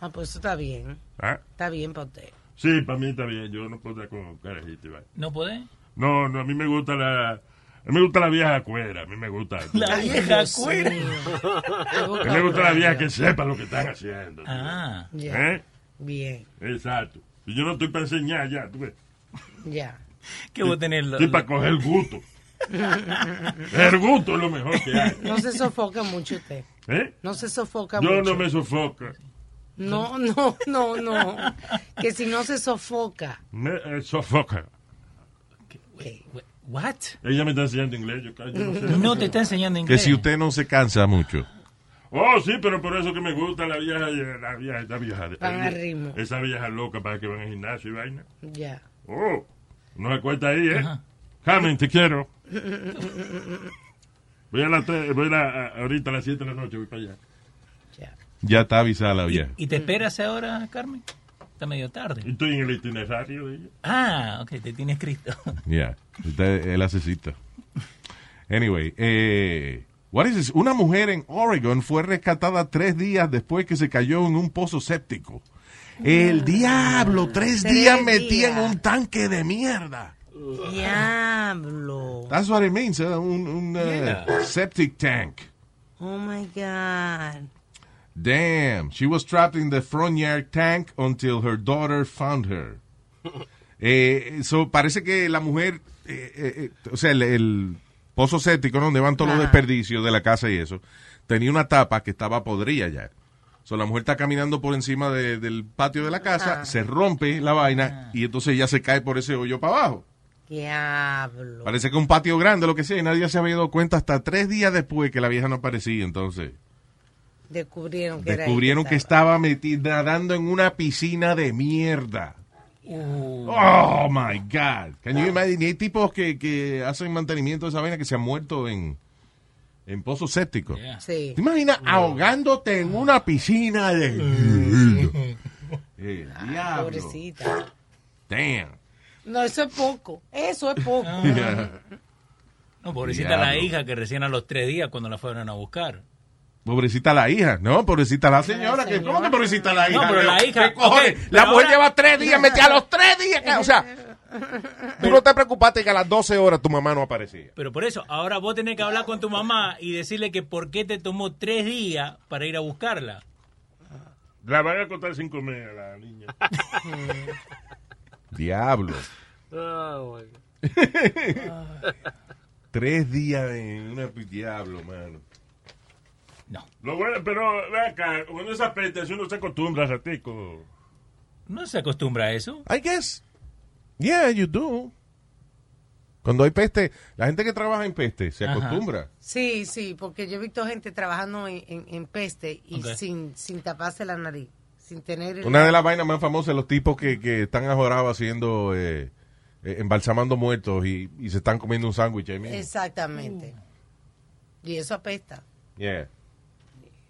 Ah, pues eso está bien. ¿Ah? Está bien para usted. Sí, para mí está bien. Yo no puedo estar con carajita y vaina. ¿No puede? No, no, a mí me gusta la... A mí me gusta la vieja cuera, a mí me gusta. La vieja cuera. A mí me gusta la vieja que sepa lo que están haciendo. Ah. Ya. ¿Eh? Bien, Exacto. Y yo no estoy para enseñar ya, tú ves. Ya. ¿Qué voy a tener? lo- Estoy para coger gusto. El gusto es lo mejor que hay. No se sofoca mucho usted. ¿Eh? No se sofoca Yo mucho. no me sofoca. No, no, no, no. Que si no se sofoca. Me eh, sofoca. What? Ella me está enseñando inglés. Yo, yo no, sé. No te está enseñando Que inglés. si usted no se cansa mucho. Oh, sí, pero por eso que me gusta la vieja, la vieja, la vieja. Van al ritmo. Esa vieja loca para que van al gimnasio y vaina. Ya. Oh, no se cuenta ahí, ¿eh? Carmen, te quiero. Voy a la, voy a la, a- ahorita a las 7 de la noche, voy para allá. Ya está avisada la vieja. ¿Y te esperas ahora, Carmen? Está medio tarde. Estoy en el itinerario de ella. Ah, ok, te tiene escrito. Ya, usted- él hace cita. Anyway, eh, what is this? una mujer en Oregon fue rescatada tres días después que se cayó en un pozo séptico. El diablo, tres, Tres días metida en días. un tanque de mierda. Diablo. That's what it means, eh, un, un, uh, Yeah. septic tank. Oh my God. Damn, she was trapped in the front yard tank until her daughter found her. Eh, so, parece que la mujer, eh, eh, eh, o sea, el, el pozo séptico ¿no? donde van todos los Ajá. desperdicios de la casa y eso, tenía una tapa que estaba podrida ya. So, la mujer está caminando por encima de- del patio de la casa, Ah. se rompe la vaina y entonces ella se cae por ese hoyo para abajo. Diablo. Parece que un patio grande, lo que sea, y nadie se había dado cuenta hasta tres días después que la vieja no aparecía. Entonces, Descubrieron que descubrieron era que estaba metida nadando en una piscina de mierda. Uh. Oh my God. Can you imagine? Y hay tipos que, que hacen mantenimiento de esa vaina que se han muerto en, en pozos sépticos. Sí. ¿Te imaginas ahogándote en una piscina de. Eh, diablo. Pobrecita. Damn. No, eso es poco. Eso es poco. No, pobrecita Diablo. la hija que recién a los tres días cuando la fueron a buscar. Pobrecita la hija, no, pobrecita la señora. que, ¿Cómo que pobrecita la hija? No, pero la ¿Qué hija- cojones? ok, la mujer ahora- lleva tres días metida a los tres días. O sea, tú no te preocupaste que a las 12 horas tu mamá no aparecía. Pero por eso, ahora vos tenés que hablar con tu mamá y decirle que por qué te tomó tres días para ir a buscarla. La van a contar sin comer a la niña. Diablo. Oh, my God. Tres días en una diablo, mano. Lo bueno, pero ve acá, cuando esa peste, si uno se acostumbra, ratico. No se acostumbra a eso. I guess. Yeah, you do. Cuando hay peste, la gente que trabaja en peste se Ajá. acostumbra. Sí, sí, porque yo he visto gente trabajando en, en- en peste y sin, sin taparse la nariz, sin tener... el- Una de las vainas más famosas los tipos que, que están ajorados haciendo, eh, eh, embalsamando muertos y, y se están comiendo un sándwich ahí mismo. Exactamente. Y eso apesta. Yeah.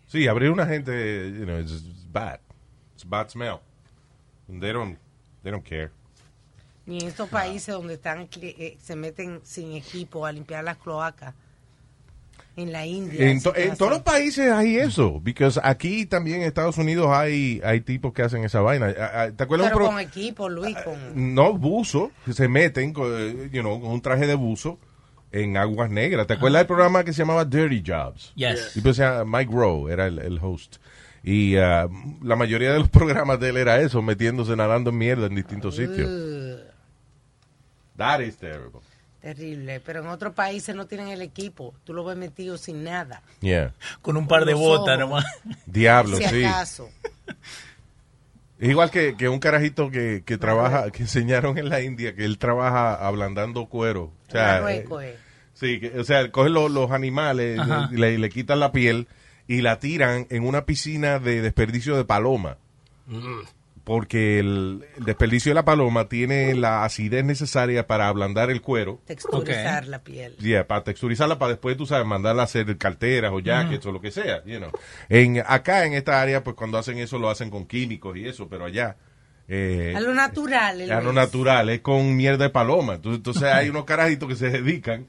Sí, abrir una gente, you know, it's, it's bad. It's a bad smell. They don't, they don't care. Y en estos países donde están eh, se meten sin equipo a limpiar las cloacas. En la India. En, to- todos los países hay eso, porque aquí también en Estados Unidos hay, hay tipos que hacen esa vaina. Ah, ah, ¿Te acuerdas un Pero con equipo, Luis, con... No, buzo, que se meten con, you know, con un traje de buzo en aguas negras. ¿Te acuerdas del programa que se llamaba Dirty Jobs? Yes. Y pues, Mike Rowe era el, el host. Y ah, la mayoría de los programas de él era eso, metiéndose nadando en mierda en distintos sitios. That is terrible. terrible. Pero en otros países no tienen el equipo. Tú lo ves metido sin nada. Yeah. Con un par de botas ojos. nomás. Diablo, si sí. acaso. Es igual que, que un carajito que, que trabaja, que enseñaron en la India, que él trabaja ablandando cuero. O sea, Marruecos, eh, eh. sí, que- o sea, cogen los, los animales, le, le quitan la piel y la tiran en una piscina de desperdicio de paloma. Porque el, el desperdicio de la paloma tiene la acidez necesaria para ablandar el cuero. Texturizar la piel. Yeah, para texturizarla, para después, tú sabes, mandarla a hacer carteras o jackets o lo que sea, you know. En, acá en esta área, pues cuando hacen eso lo hacen con químicos y eso, pero allá... eh, A lo natural. a lo natural, es con mierda de paloma. Entonces, entonces hay unos carajitos que se dedican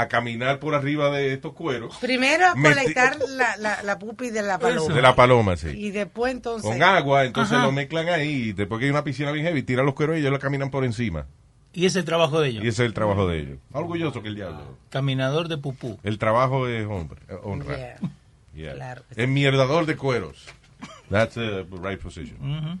a caminar por arriba de estos cueros. Primero a colectar la, la, la pupi de la paloma. De la paloma, sí. Y después entonces... Con agua, entonces Ajá. lo mezclan ahí, y después que hay una piscina bien heavy, tiran los cueros y ellos la caminan por encima. Y ese es el trabajo de ellos. Y ese es el trabajo de ellos. Orgulloso que el diablo. Caminador de pupú. El trabajo es hombre, eh, honra. Yeah. Yeah. Claro. Enmierdador de cueros. That's the right position.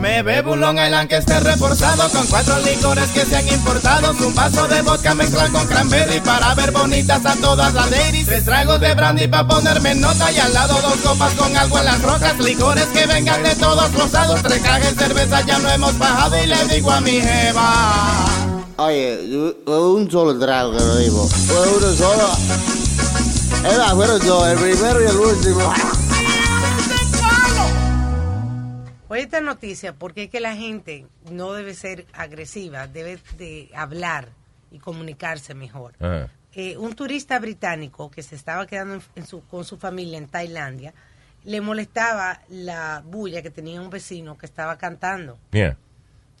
Me bebo un Long Island que esté reforzado con cuatro licores que sean importados. Un vaso de vodka mezclado con cranberry para ver bonitas a todas las ladies. Tres tragos de brandy para ponerme nota y al lado dos copas con agua en las rocas. Licores que vengan de todos los lados. Tres cajas de cerveza ya no hemos bajado y le digo a mi jeva. Oye, yo- un solo trago que lo digo. Uno solo. Más, fueron dos, el primero y el último. Oye esta noticia, porque es que la gente no debe ser agresiva, debe de hablar y comunicarse mejor. Eh, un turista británico que se estaba quedando en- en su- con su familia en Tailandia, le molestaba la bulla que tenía un vecino que estaba cantando, Yeah,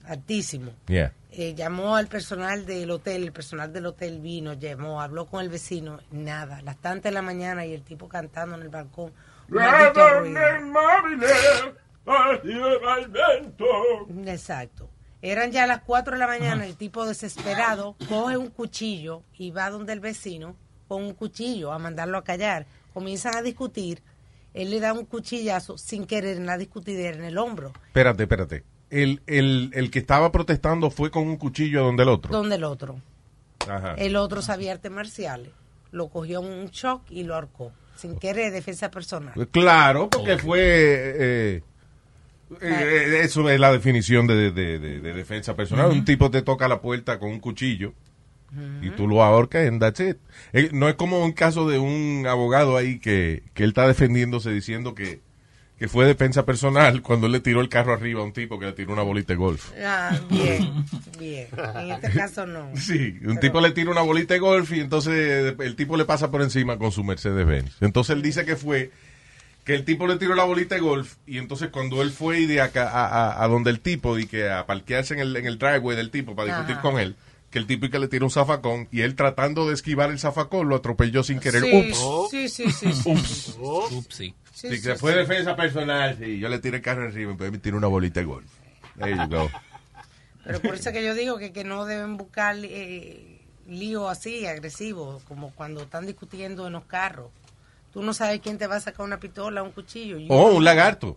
altísimo. yeah. Eh, llamó al personal del hotel, el personal del hotel vino, llamó, habló con el vecino, nada, las tantas de la mañana y el tipo cantando en el balcón. Exacto. Eran ya las 4 de la mañana, el tipo desesperado coge un cuchillo y va donde el vecino con un cuchillo a mandarlo a callar. Comienzan a discutir, él le da un cuchillazo sin querer en la discutidera en el hombro, Espérate, espérate. El, el, el que estaba protestando fue con un cuchillo donde el otro. donde el otro. Ajá. El otro sabía artes marciales, lo cogió en un shock y lo ahorcó, sin querer defensa personal. Claro, porque fue... eh, eh, eso es la definición de, de- de- de defensa personal. Un tipo te toca la puerta con un cuchillo y tú lo ahorcas and that's it. Eh, no es como un caso de un abogado ahí que, que él está defendiéndose diciendo que, que fue defensa personal cuando él le tiró el carro arriba a un tipo que le tiró una bolita de golf. Ah, bien, bien. En este caso no. Sí, un tipo le tira una bolita de golf y entonces el tipo le pasa por encima con su Mercedes-Benz. Entonces él dice que fue que el tipo le tiró la bolita de golf y entonces cuando él fue de acá a, a- a donde el tipo y que a parquearse en el, en el driveway del tipo para discutir Ajá. con él, que el tipo y que le tiró un zafacón y él tratando de esquivar el zafacón lo atropelló sin querer. Sí, Ups. sí, sí, sí, sí. Ups. Upsi. Sí, Sí, sí, que fue sí. defensa personal, sí. Yo le tiré el carro encima, entonces me tiró una bolita de golf. There you go. Pero por eso que yo digo que, que no deben buscar eh, lío así, agresivo, como cuando están discutiendo en los carros. Tú no sabes quién te va a sacar una pistola, un cuchillo. y Oh, un lagarto.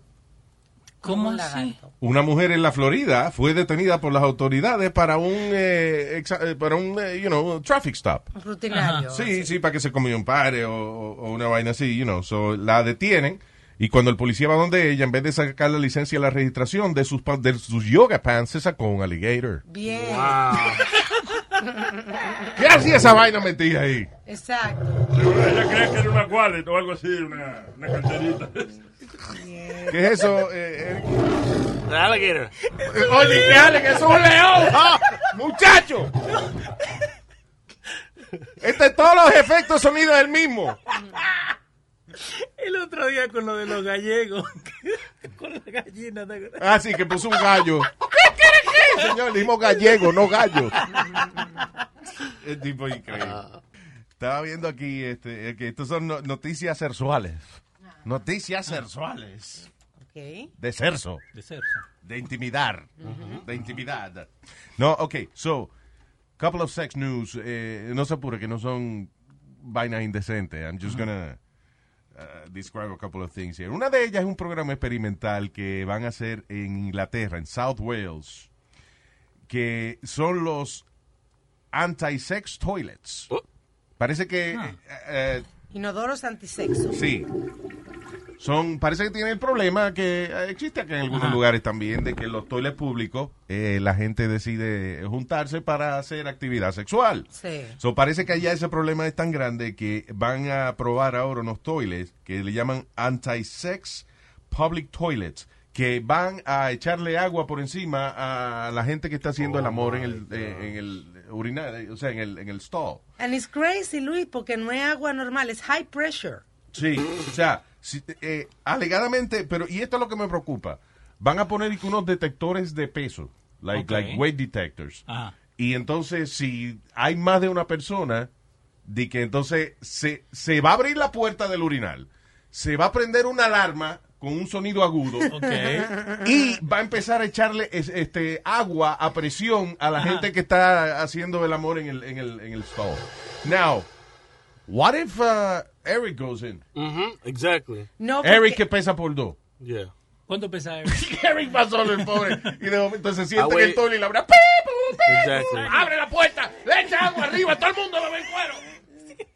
¿Cómo un lagarto. Una mujer en la Florida fue detenida por las autoridades para un, eh, exa- eh, para un, eh, you know, traffic stop. Un rutinario. Sí, sí, para que se comió un padre o, o- o una vaina así, you know. So, la detienen y cuando el policía va donde ella, en vez de sacar la licencia y la registración de sus, pa- de sus yoga pants, se sacó un alligator. Bien. ¿Qué hacía esa vaina metida ahí? Exacto. Ella cree que era una wallet o algo así, una, una carterita. ¿Qué es eso? Eh, Alligator. eh, oye, ¿qué? Que eso es un león. ¡Ah! ¡Muchacho! Este, todos los efectos de sonido es el mismo. El otro día con lo de los gallegos. con la gallina. ¿te acuerdas? Ah, sí, que puso un gallo. ¿Qué? Señor, le dimos gallego, no gallo. El tipo increíble. Estaba viendo aquí este, eh, que estos son no- noticias sexuales. Noticias sexuales. Ok. De cerso. De cerso. De intimidar. De intimidad. No, ok, so, couple of sex news. eh, no se apure que no son vainas indecentes. I'm just gonna uh, describe a couple of things here. Una de ellas es un programa experimental que van a hacer en Inglaterra, en South Wales, que son los anti-sex toilets. Parece que... eh, eh, Inodoros antisexo. Sí. Son, parece que tienen el problema que eh, existe acá en algunos Ajá. lugares también, de que en los toiles públicos eh, la gente decide juntarse para hacer actividad sexual. Sí. So, parece que allá ese problema es tan grande que van a probar ahora unos toilets que le llaman anti-sex public toilets, que van a echarle agua por encima a la gente que está haciendo el amor en el, eh, en el urinario, o sea, en el, en el stall. And it's crazy, Luis, porque no es agua normal, es high pressure. Sí, o sea, si- eh, alegadamente, pero y esto es lo que me preocupa. Van a poner unos detectores de peso, like, like weight detectors. Ajá. Y entonces, si hay más de una persona, de que entonces se, se va a abrir la puerta del urinal, se va a prender una alarma con un sonido agudo y va a empezar a echarle es- este agua a presión a la Ajá. gente que está haciendo el amor en el, en el, en el stall. Now, what if uh, Eric goes in? Mm-hmm, exactly. No, Eric que pesa por dos. Yeah. ¿Cuánto pesa Eric? Eric va solo el pobre. Y de momento se siente Ah, en el toile y le abre. ¡Pi, pu, pi, Exactly. Abre la puerta, le echa agua arriba, todo el mundo lo ve en cuero.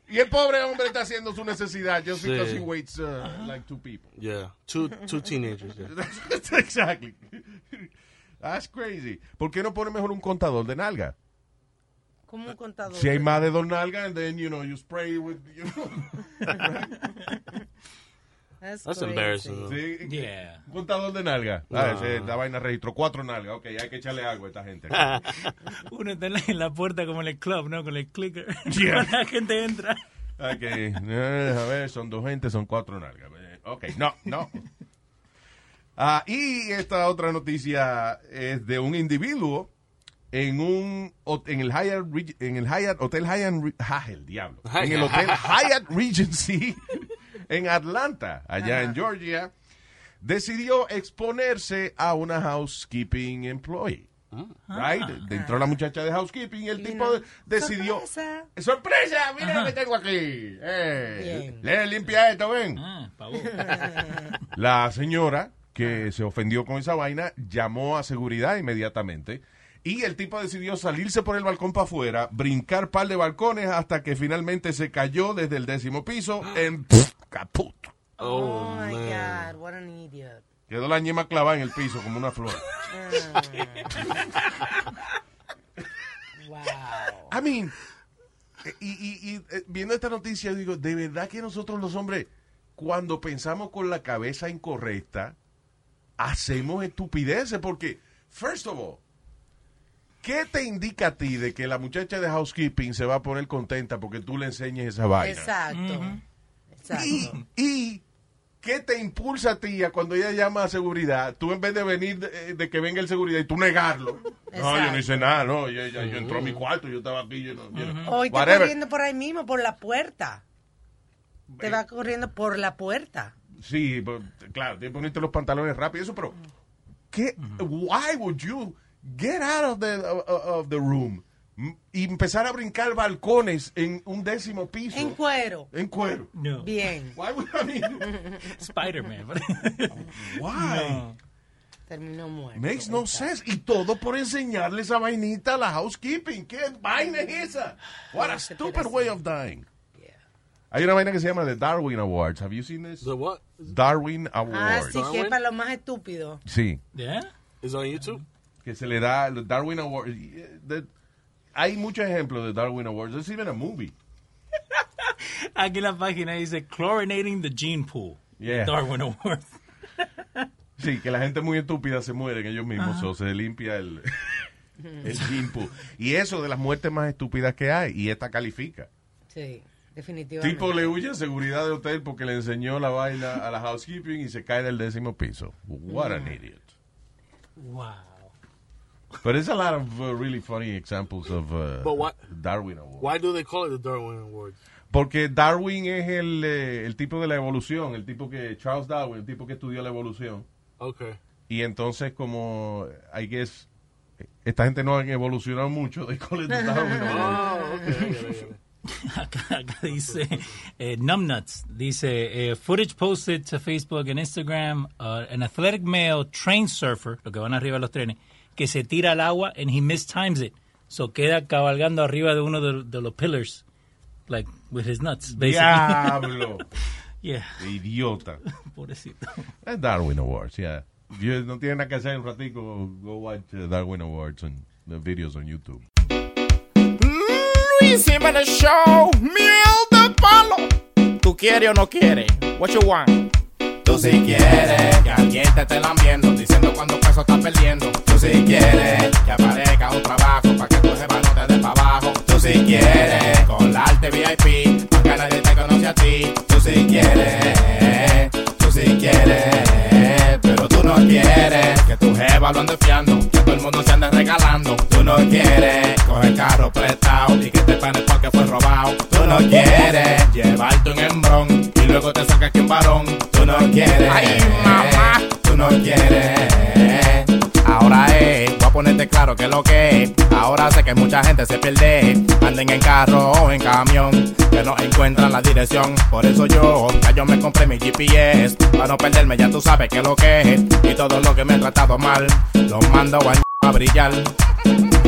Y el pobre hombre está haciendo su necesidad just Sí. because he waits uh, like two people. Yeah. Two two teenagers. Yeah. exactly. That's crazy. ¿Por qué no pone mejor un contador de nalga? Como un contador. Si hay más de dos nalgas, and then, you know, you spray with, you know. That's, embarrassing. Sí, Yeah. un contador de nalga. No. Ah, ese, la vaina registró cuatro nalgas. Ok, hay que echarle agua a esta gente. Uno está en la, en la puerta como en el club, ¿no? Con el clicker. Yeah. Cuando la gente entra. Ok, eh, a ver, son dos gente, son cuatro nalgas. Eh, Ok, no, no. Ah, y esta otra noticia es de un individuo en un en el Hyatt en el Hyatt Hotel Hyatt ah, el diablo. En el Hotel Hyatt Regency en Atlanta allá en Georgia decidió exponerse a una housekeeping employee. Right entró la muchacha de housekeeping y el tipo de- decidió Sorpresa. sorpresa mira lo que tengo aquí. Eh, le limpia esto ven. Ah, la señora que se ofendió con esa vaina llamó a seguridad inmediatamente y el tipo decidió salirse por el balcón para afuera, brincar par de balcones hasta que finalmente se cayó desde el décimo piso en pff, caput. Oh, my God, what an idiot. Quedó la ñema clavada en el piso como una flor. Wow. I mean, y, y- y, eh, viendo esta noticia digo, de verdad que nosotros los hombres, cuando pensamos con la cabeza incorrecta, hacemos estupideces porque, first of all, ¿qué te indica a ti de que la muchacha de housekeeping se va a poner contenta porque tú le enseñes esa vaina? Exacto. Exacto. Y ¿qué te impulsa a ti a cuando ella llama a seguridad? Tú en vez de venir de, de que venga el seguridad y tú negarlo. No, yo no hice nada, no. Yo, yo- yo entró a mi cuarto, yo estaba aquí. Yo no, Hoy está whatever. corriendo por ahí mismo, por la puerta. Te va corriendo por la puerta. Sí, pues, claro, tienes que ponerte los pantalones rápido, eso, pero ¿qué? Why would you get out of the, of, of the room y empezar a brincar balcones en un décimo piso? En cuero. En cuero. No. Bien. Why would I mean? Spider-Man. Why? No. terminó muerto. Makes no sense. Y todo por enseñarle esa vainita a la housekeeping. ¿Qué vaina es esa? What a stupid way of dying. Hay una vaina que se llama the Darwin Awards. Have you seen this? The what? Darwin Ah, Awards. sí, que es para los más estúpidos. Sí. Yeah? Is on YouTube? Que se le da el Darwin Awards. The- hay muchos ejemplos de Darwin Awards. There's even a movie. Aquí en la página dice Chlorinating the Gene Pool. Yeah. Darwin Award. Sí, que la gente muy estúpida se mueren ellos mismos o se limpia el, el gene pool. Y eso de las muertes más estúpidas que hay. Y esta califica. Sí, definitivamente. Tipo le huye a seguridad de hotel porque le enseñó la vaina a la housekeeping y se cae del décimo piso. What an idiot. Wow. But there's a lot of uh, really funny examples of uh, But what- Darwin Award. Why do they call it the Darwin Awards? Porque Darwin es el, eh, el tipo de la evolución, el tipo que, Charles Darwin, el tipo que estudió la evolución. Okay. Y entonces como, I guess, esta gente no han evolucionado mucho, they call it the Darwin Award. Oh, okay. Get it. Acá, acá dice eh, Numbnuts. Dice eh, footage posted to Facebook and Instagram. uh, an athletic male train surfer, lo que van arriba de los trenes, que se tira al agua and he mistimes it. So queda cabalgando arriba de uno de, de los pillars, like with his nuts, basically. Diablo. yeah. Idiota. Pobrecito. Es Darwin Awards, yeah. Yo no tiene nada que hacer un ratico, go watch uh, Darwin Awards and the videos on YouTube. Luis Jiménez Show, miel de palo. ¿Tú quieres o no quieres? What you want? Tú si quieres que alguien te esté lambiendo, diciendo cuando peso estás perdiendo. Tú si quieres que aparezca un trabajo para que tu jefa no te dé para abajo. Tú si quieres colarte VIP, para que nadie te conoce a ti. Tú si quieres, tú si quieres, pero tú no quieres que tu jefa lo ande fiando, que todo el mundo se ande regalando. Tú no quieres coger carro prestado y que te panes porque fue robado. Tú no quieres llevarte un embrón y luego te sacas que un varón. Tú no quieres, Ay, mamá. tú no quieres. Ponerte claro que lo que es. Ahora sé que mucha gente se pierde. Anden en carro o en camión, que no encuentran la dirección. Por eso yo, ya yo me compré mi GPS. Para no perderme, ya tú sabes que lo que es. Y todo lo que me he tratado mal, lo mando a brillar.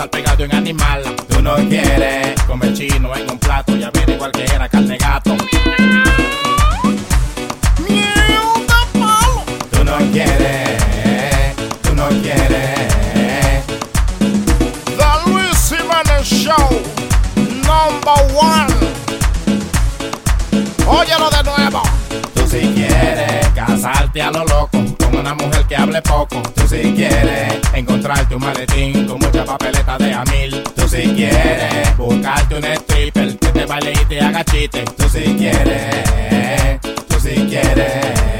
estar pegado en animal. Tú no quieres comer chino en un plato y averiguar que era carne gato. Tú no quieres, tú no quieres. The Luis Jiménez Show, number one. Óyelo de nuevo. Casarte a lo loco con una mujer que hable poco. Tú si quieres encontrarte un maletín con mucha papeleta de a mil. Tú si quieres buscarte un stripper que te baile y te haga chiste. Tú si quieres, tú si quieres,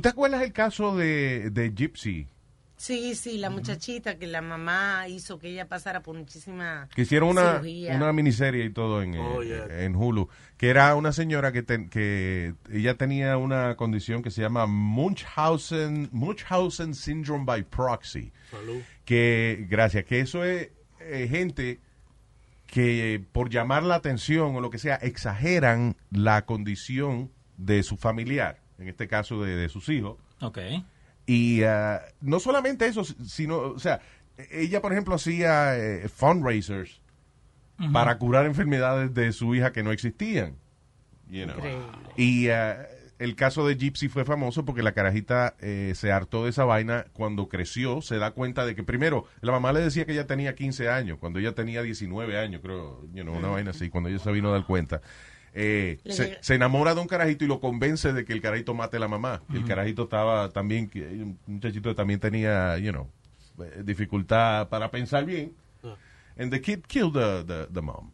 ¿Tú te acuerdas el caso de, de Gypsy? Sí, sí, la muchachita que la mamá hizo que ella pasara por muchísima Que hicieron una, cirugía. una miniserie y todo en, Oh, eh, yeah. en Hulu. Que era una señora que, ten- que ella tenía una condición que se llama Munchausen, Munchausen Syndrome by Proxy. Salud. Que, gracias, que eso es eh, gente que por llamar la atención o lo que sea, exageran la condición de su familiar, en este caso de, de sus hijos. Ok. Y ah, no solamente eso, sino, o sea, ella, por ejemplo, hacía eh, fundraisers para curar enfermedades de su hija que no existían. you know. Y ah, el caso de Gypsy fue famoso porque la carajita eh, se hartó de esa vaina cuando creció, se da cuenta de que primero, la mamá le decía que ella tenía 15 años, cuando ella tenía 19 años, creo, you know, una Mm. vaina así, cuando ella se vino a dar cuenta. Eh, se, enamora de un carajito y lo convence de que el carajito mate a la mamá. Y el carajito estaba también, que- un muchachito que también tenía, you know, eh, dificultad para pensar bien. And the kid killed the, the, the mom.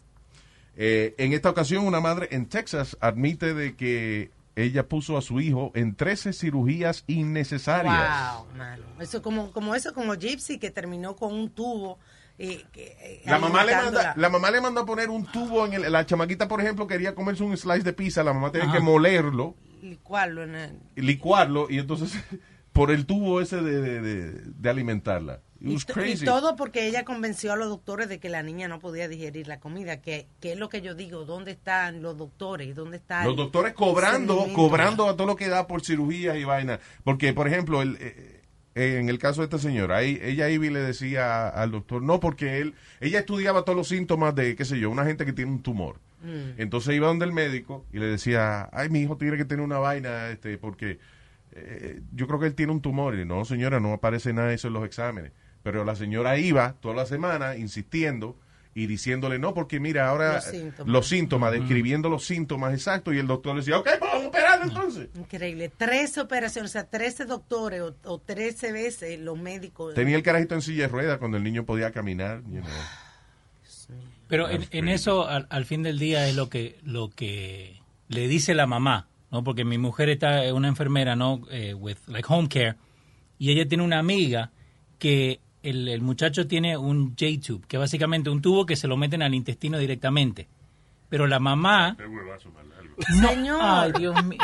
Eh, en esta ocasión, una madre en Texas admite de que ella puso a su hijo en 13 cirugías innecesarias. Wow, mano. Eso como, como eso, como Gypsy que terminó con un tubo. Eh, eh, La mamá, le manda, la mamá le mandó a poner un tubo en el, la chamaquita, por ejemplo, quería comerse un slice de pizza, la mamá tenía Ajá. que molerlo, licuarlo en el- licuarlo y entonces por el tubo ese de, de, de- de alimentarla. It Y, was to- y crazy. todo porque ella convenció a los doctores de que la niña no podía digerir la comida, que, que es lo que yo digo, ¿dónde están los doctores? ¿Dónde está Los el doctores cobrando, cobrando a todo lo que da por cirugías y vaina. Porque, por ejemplo, el, eh, eh, en el caso de esta señora, ahí, ella iba y le decía al doctor, no, porque él, ella estudiaba todos los síntomas de, qué sé yo, una gente que tiene un tumor. Mm. Entonces iba donde el médico y le decía, ay, mi hijo tiene que tener una vaina, este, porque eh, yo creo que él tiene un tumor. Y no, señora, no aparece nada de eso en los exámenes. Pero la señora iba toda la semana insistiendo y diciéndole, no, porque mira, ahora Los síntomas. los síntomas, describiendo los síntomas exactos, y el doctor le decía, ok, pues vamos entonces. Increíble. 13 operaciones, o sea, 13 doctores o, o 13 veces los médicos. Tenía el carajito en silla de ruedas cuando el niño podía caminar. you know. Pero en, en eso, al, al fin del día, es lo que lo que le dice la mamá, ¿no? Porque mi mujer está es una enfermera, ¿no? Eh, with like home care y ella tiene una amiga que el, el muchacho tiene un J-tube, que básicamente un tubo que se lo meten al intestino directamente. Pero la mamá, No, Señor. ay Dios mío,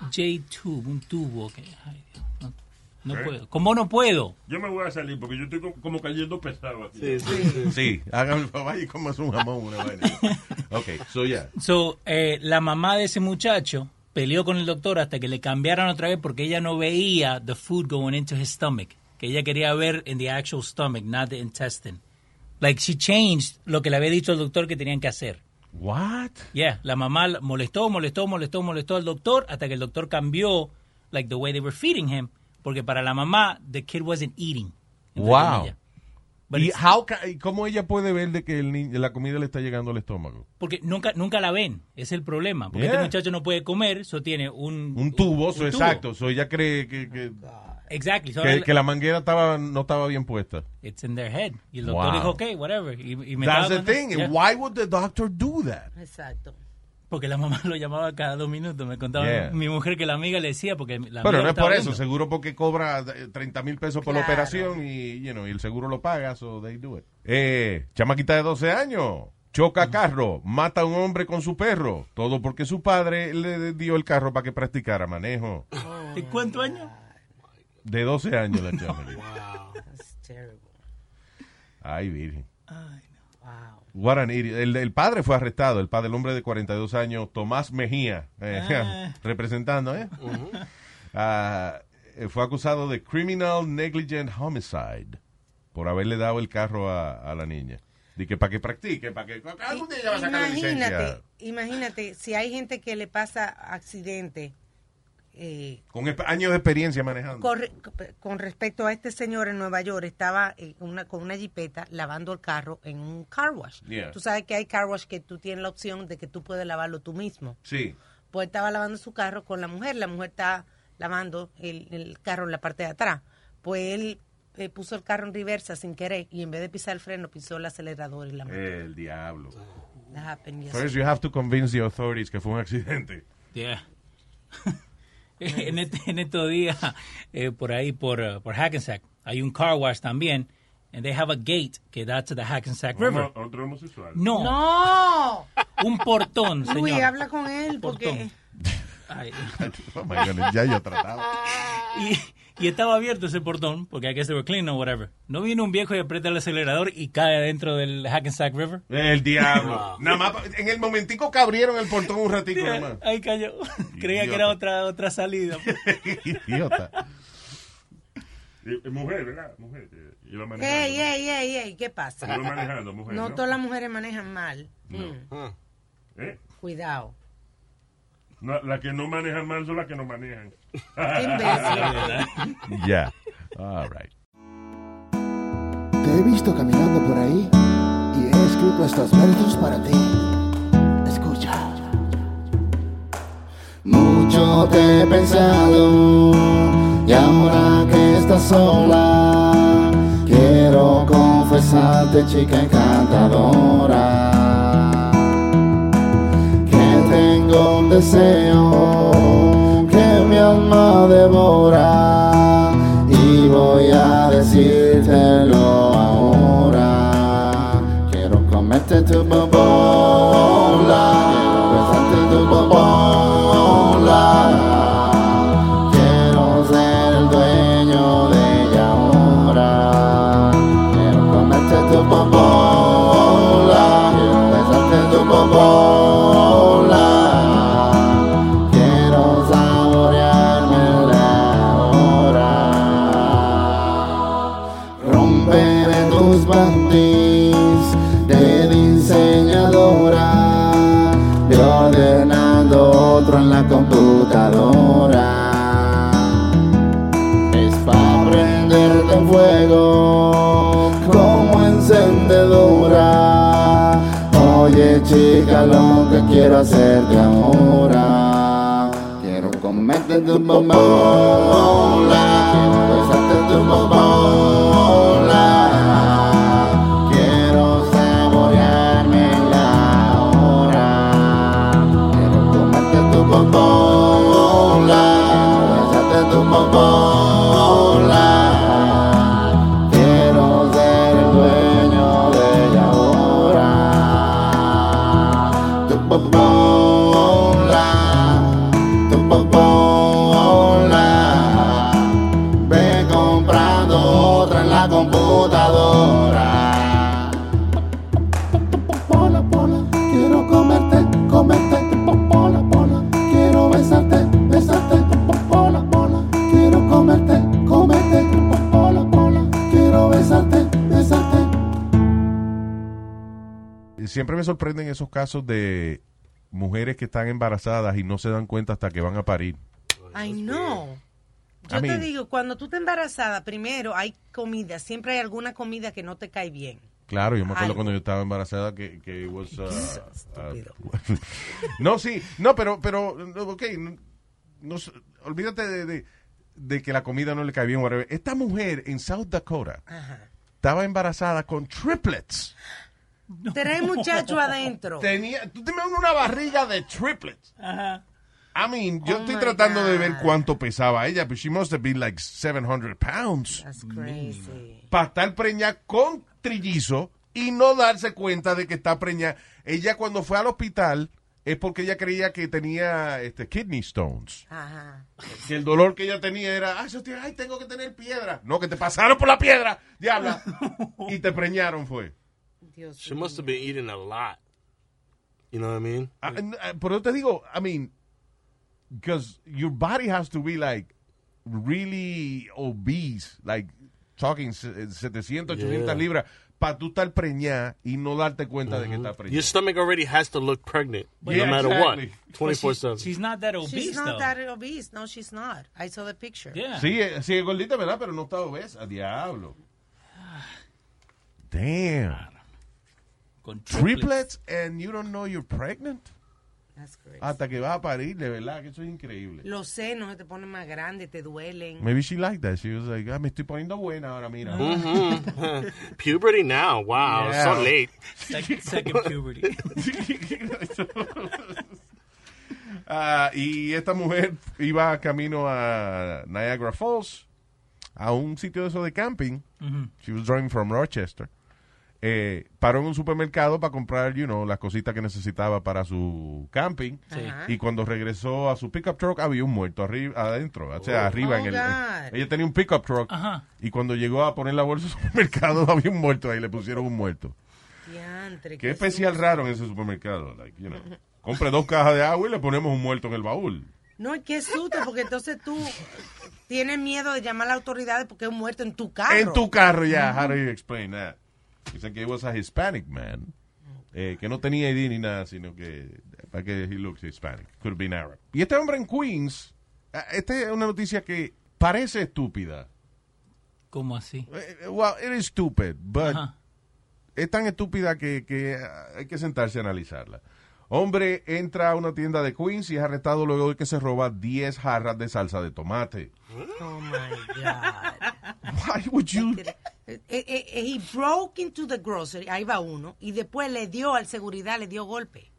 J-tube, un tubo que, ay, Dios, no, no ¿Eh? puedo. ¿Cómo no puedo? Yo me voy a salir porque yo estoy como, como cayendo pesado aquí. Sí, hágame el favor y comas un jamón, una vaina. Ok, so ya. So, eh, la mamá de ese muchacho peleó con el doctor hasta que le cambiaron otra vez porque ella no veía the food going into his stomach. Que ella quería ver in the actual stomach, not the intestine. Like, she changed lo que le había dicho el doctor que tenían que hacer. What? Yeah, la mamá molestó, molestó, molestó, molestó al doctor hasta que el doctor cambió, like, the way they were feeding him. Porque para la mamá, the kid wasn't eating. Wow. ¿Y how cómo ella puede ver de que el la comida le está llegando al estómago? Porque nunca, nunca la ven, es el problema. Porque Yeah. este muchacho no puede comer, eso tiene un... Un tubo, so, un tubo. exacto. So ella cree que, que, Exactly. So que- que la manguera estaba no estaba bien puesta. It's in their head. Y el doctor Wow. dijo, ok, whatever. Y, y me That's the thing. Yeah. Why would the doctor do that? Exacto. Porque la mamá lo llamaba cada dos minutos. Me contaba Yeah. mi mujer que la amiga le decía porque la Pero no es por eso, viendo. seguro porque cobra eh, 30 mil pesos por la operación y, you know, y el seguro lo paga, so they do it. Eh, chamaquita de 12 años, choca carro, mata a un hombre con su perro, todo porque su padre le dio el carro para que practicara manejo. ¿De cuántos años? De 12 años la chamaquita. That's terrible. Ay, virgen. Wow. What an idiot. El, el padre fue arrestado, el padre, el hombre de 42 años, Tomás Mejía, eh, Ah. representando, ¿eh? Ah, eh, fue acusado de criminal negligent homicide por haberle dado el carro a, a la niña. De que para que practique, para que algún día ella va a sacar la licencia. Imagínate, imagínate, si hay gente que le pasa accidente eh, Con años de experiencia manejando. con, re- con respecto a este señor en Nueva York, estaba eh, una, con una jipeta lavando el carro en un car wash. Yeah. Tú sabes que hay car wash que tú tienes la opción de que tú puedes lavarlo tú mismo. Sí. Pues estaba lavando su carro con la mujer, la mujer está lavando el, el carro en la parte de atrás. Pues él eh, puso el carro en reversa sin querer y en vez de pisar el freno pisó el acelerador y la mató. El diablo. That happened First you have to convince the authorities que fue un accidente. Yeah. en, este, en estos días, eh, por ahí, por, uh, por Hackensack, hay un car wash también. And they have a gate que da to the Hackensack River. Otro homosexual. No. ¡No! Un portón, señor. Luis, habla con él porque... Ay. Oh my goodness, ya yo trataba. Y, y estaba abierto ese portón, porque I guess they were clean or whatever. No viene un viejo y aprieta el acelerador y cae dentro del Hackensack River. El diablo. Nada más, en el momentico que abrieron el portón un ratico nada más. Ahí cayó. Creía que era otra otra salida. Idiota. Mujer, ¿verdad? Mujer. Iba ¡Ey, manejando. ey, ey, ey! ¿Qué pasa? Iba manejando, mujer. No ¿no? todas las mujeres manejan mal. No. Mm. ¿Eh? Cuidado. No, las que no manejan mal son las que no manejan. Yeah. All right. Te he visto caminando por ahí y he escrito estos versos para ti. Escucha. Mucho te he pensado y ahora que estás sola, quiero confesarte, chica encantadora, que tengo un deseo mi alma devora y voy a decírtelo ahora. Quiero comerte tu bobola, casos de mujeres que están embarazadas y no se dan cuenta hasta que van a parir. Ay, no. Yo I te mean- digo, cuando tú estás embarazada, primero hay comida, siempre hay alguna comida que no te cae bien. Claro, yo me acuerdo Algo. cuando yo estaba embarazada que, que it was, uh, uh, no, sí, no, pero, pero, no, ok, no, no olvídate de, de- de que la comida no le cae bien, whatever. Esta mujer en South Dakota estaba embarazada con triplets. Tres muchachos adentro. Tenía, tú te imaginas una barriga de triplets. Ajá. I mean, yo Oh estoy tratando de ver cuánto pesaba ella, pero she must have been like 700 pounds. That's crazy. Para estar preñada con trillizo y no darse cuenta de que está preñada. Ella cuando fue al hospital es porque ella creía que tenía este, kidney stones. Ajá. Que el dolor que ella tenía era, ay, ay, tengo que tener piedra. No, que te pasaron por la piedra, diabla. y te preñaron fue. She must have been eating a lot. You know what I mean? Ah, n- ah, Por te digo, I mean, because your body has to be like really obese, like talking 700, 800 Yeah. libras, para tú estar preñada y no darte cuenta de que estás preñada. Your stomach already has to look pregnant, Yeah, no matter exactly. what. 24 7. She's not that obese, She's not though. that obese. No, she's not. I saw the picture. Yeah. Sí, eh, sí, es gordita, ¿verdad? Pero no está obesa. Diablo. Damn. Con Triplets and you don't know you're pregnant. That's crazy. Hasta que vas a parir, de verdad, que eso es increíble. Los senos se te ponen más grandes, te duelen. Maybe she liked that. She was like, ah, me estoy poniendo buena ahora, mira. Mhm. Puberty now. Wow, Yeah. so late. Second, second puberty. Ah, y esta mujer iba camino a Niagara Falls, a un sitio de eso de camping. Ujú. She was driving from Rochester. Eh, paró en un supermercado para comprar, you know, las cositas que necesitaba para su camping. Sí. Y cuando regresó a su pickup truck había un muerto arriba, adentro, o sea, Oh. arriba Oh, en el. Ella tenía un pickup truck Ajá. y cuando llegó a poner la bolsa al supermercado había un muerto ahí, le pusieron un muerto. Diantre, Qué especial raro en ese supermercado. Like, you know, compre dos cajas de agua y le ponemos un muerto en el baúl. No, y qué susto, porque entonces tú tienes miedo de llamar a las autoridades porque es un muerto en tu carro. En tu carro, ya. How do you explain that? Dicen que was a Hispanic man. eh, que no tenía ID ni nada, sino que para que he looks Hispanic, could have been Arab. Y este hombre en Queens, ah, esta es una noticia que parece estúpida. ¿Cómo así? Eh, Well, it is stupid, but Ajá. es tan estúpida que, que ah, hay que sentarse a analizarla. Hombre entra a una tienda de Queens y es arrestado luego de que se roba 10 jarras de salsa de tomate. Oh my God. Why would you? Eh, eh, eh, he broke into the grocery, ahí va uno, y después le dio al seguridad, le dio golpe.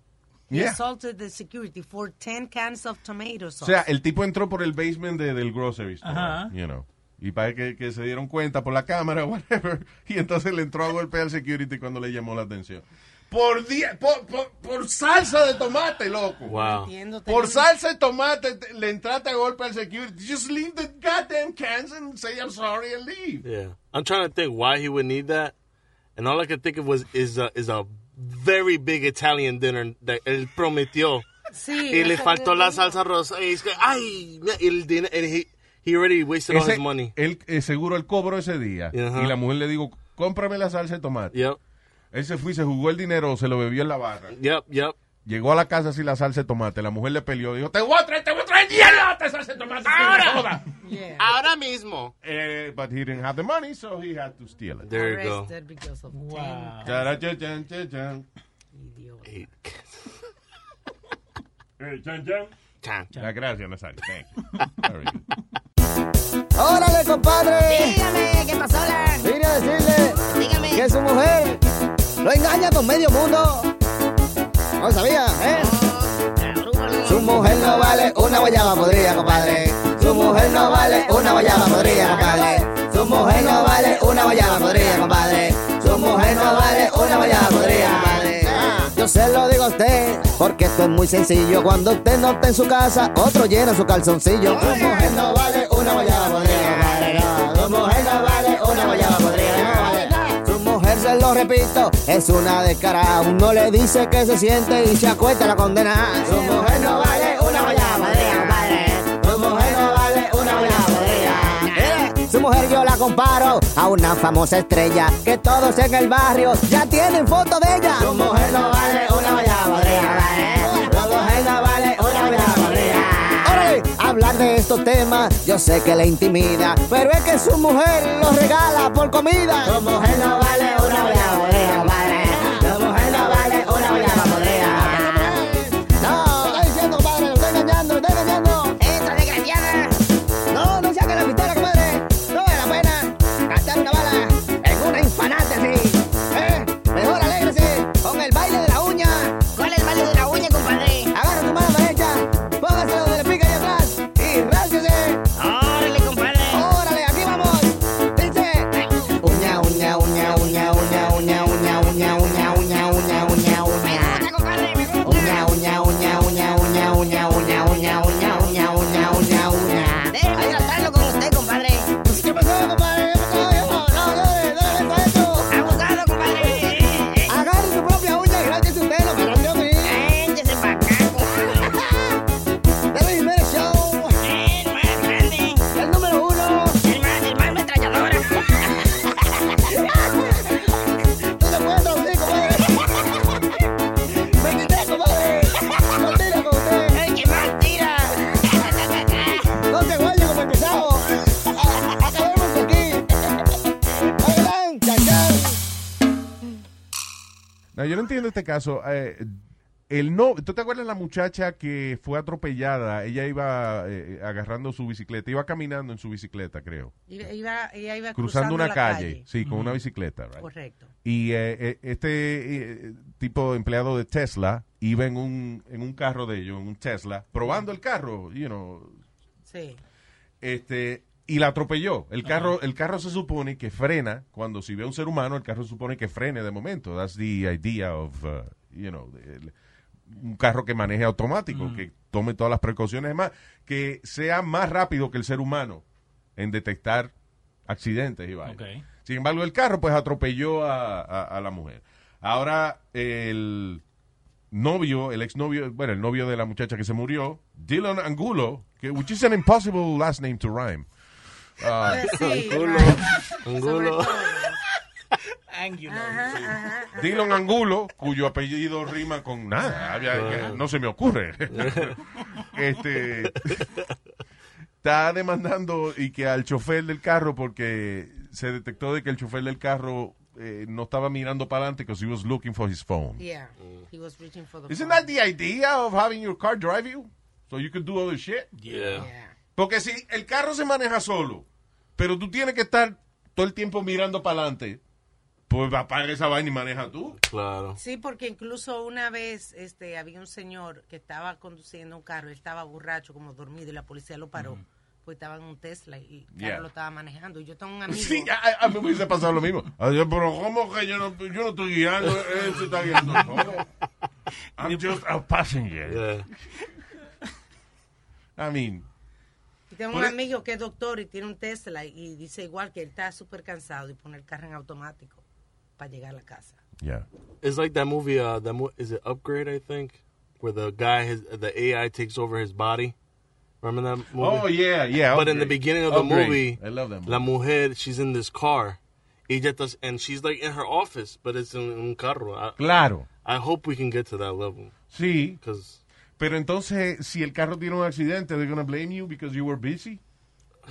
He Yeah. assaulted the security for 10 cans of tomato O sauce. sea, el tipo entró por el basement de- del grocery store, Ajá. you know. Y para que, que se dieron cuenta por la cámara, whatever. Y entonces le entró a golpear al security cuando le llamó la atención. Por, die- por, por, por salsa de tomate, loco. Wow. Por salsa de tomate te- le entraste a golpe al security. Just leave the goddamn cans and say I'm sorry and leave. Yeah, I'm trying to think why he would need that, and all I could think of was is a, is a very big Italian dinner that él prometió. Sí, y le faltó la salsa rosa. Y es que, ay, el dinner, and he, he already wasted all Ese- his money. Él eh, seguro el cobro ese día. Ajá. Y la mujer le dijo, cómprame la salsa de tomate. Yep. Él se fue y se jugó el dinero, se lo bebió en la barra. Yep, yep. Llegó a la casa sin la salsa de tomate. La mujer le peleó. Dijo, te voy a traer, te voy a traer 10 latas de salsa de tomate. Ahora. Ahora mismo. Eh, but he didn't have the money, so he had to steal it. There you go. Arrested because of 10 Charachachan-chachan. Eh, chan, chan. Chan. Ah, gracias, Nazario. Thank you. Órale, compadre. Dígame, ¿qué pasó, Lan? Vine a decirle Dígame. que su mujer lo engaña con medio mundo. No sabía, ¿eh? Su mujer no vale una guayaba podrida, compadre. Su mujer no vale una guayaba podrida, compadre. Su mujer no vale una guayaba podrida, compadre. Su mujer no vale una guayaba podrida, compadre. Yo se lo digo a usted, porque esto es muy sencillo. Cuando usted no está en su casa, otro llena su calzoncillo. Su mujer no vale una guayaba podrida, repito, es una descarada. Uno le dice que se siente y se acuesta la condena. Su mujer no vale una guayaba compadre. Su mujer no vale una guayaba. Mire, Su mujer yo la comparo a una famosa estrella que todos en el barrio ya tienen foto de ella. Su mujer no vale una guayaba compadre. Su mujer no vale hablar de estos temas yo sé que le intimida, pero es que su mujer lo regala por comida. Su mujer no vale una guayaba yo no entiendo este caso. Eh, el no, ¿Tú te acuerdas la muchacha que fue atropellada? Ella iba eh, agarrando su bicicleta, iba caminando en su bicicleta, creo. Iba, iba- ella iba Cruzando, una calle, sí, con una bicicleta. right? Correcto. Y eh, eh, este eh, tipo empleado de Tesla iba en un, en un carro de ellos, en un Tesla, probando el carro, you know, Sí. este y la atropelló. El carro, el carro se supone que frena cuando si ve a un ser humano, el carro se supone que frene de momento. That's the idea of, uh, you know, el- un carro que maneje automático, que tome todas las precauciones, más que sea más rápido que el ser humano en detectar accidentes y. Ok. Sin embargo, el carro pues atropelló a, a- a la mujer. Ahora el novio, el exnovio, bueno, el novio de la muchacha que se murió, Dylan Angulo, que which is an impossible last name to rhyme. Ah, Sí, Angulo. Angulo. Todo. Dylan Angulo, cuyo apellido rima con nada. Había- no se me ocurre. este está demandando y que al chofer del carro porque se detectó de que el chofer del carro eh, no estaba mirando para adelante because he was looking for his phone. Yeah, he was reaching for the Isn't phone. that the idea of having your car drive you? So you can do other shit? Yeah. Porque si el carro se maneja solo, pero tú tienes que estar todo el tiempo mirando para adelante, pues apaga esa vaina y maneja tú. Claro. Sí, porque incluso una vez este, había un señor que estaba conduciendo un carro, él estaba borracho, como dormido, y la policía lo paró. Pues estaba en un Tesla y el carro Yeah. lo estaba manejando. Y yo tengo un amigo. Sí, a, a mí me hubiese pasado lo mismo. Pero ¿cómo que yo no, yo no estoy guiando? Él se está guiando solo. I'm just a passenger. I mean, tengo un e- amigo que es doctor y tiene un Tesla y dice igual que él está súper cansado y pone el carro en automático para llegar a la casa. yeah. It's like that movie. Uh, that mo- is it Upgrade? I think, where the guy, his the AI takes over his body. Remember that movie? Oh, yeah, yeah, But in the beginning of the Upgrade. movie, I love that movie. La mujer, she's in this car, y ella does- and she's like in her office, but it's in un carro. I, Claro. I hope we can get to that level. Sí. Because Pero entonces, si el carro tiene un accidente, they're going to blame you because you were busy.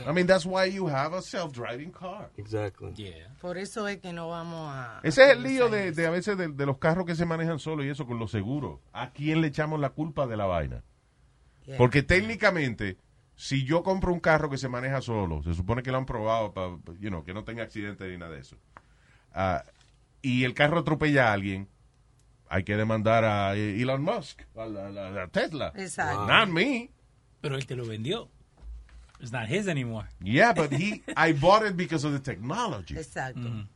I mean, that's why you have a self-driving car. Exactly. Yeah. Por eso es que no vamos a... Ese es el lío de, de a veces de, de los carros que se manejan solos y eso con los seguros. ¿A quién le echamos la culpa de la vaina? Yeah. Porque técnicamente, si yo compro un carro que se maneja solo, se supone que lo han probado para, you know, que no tenga accidente ni nada de eso. Ah, y el carro atropella a alguien, hay que demandar a Elon Musk, a, la- la- a Tesla. Exacto. Not me. Pero él te lo vendió. It's not his anymore. Yeah, but he, I bought it because of the technology. Exacto.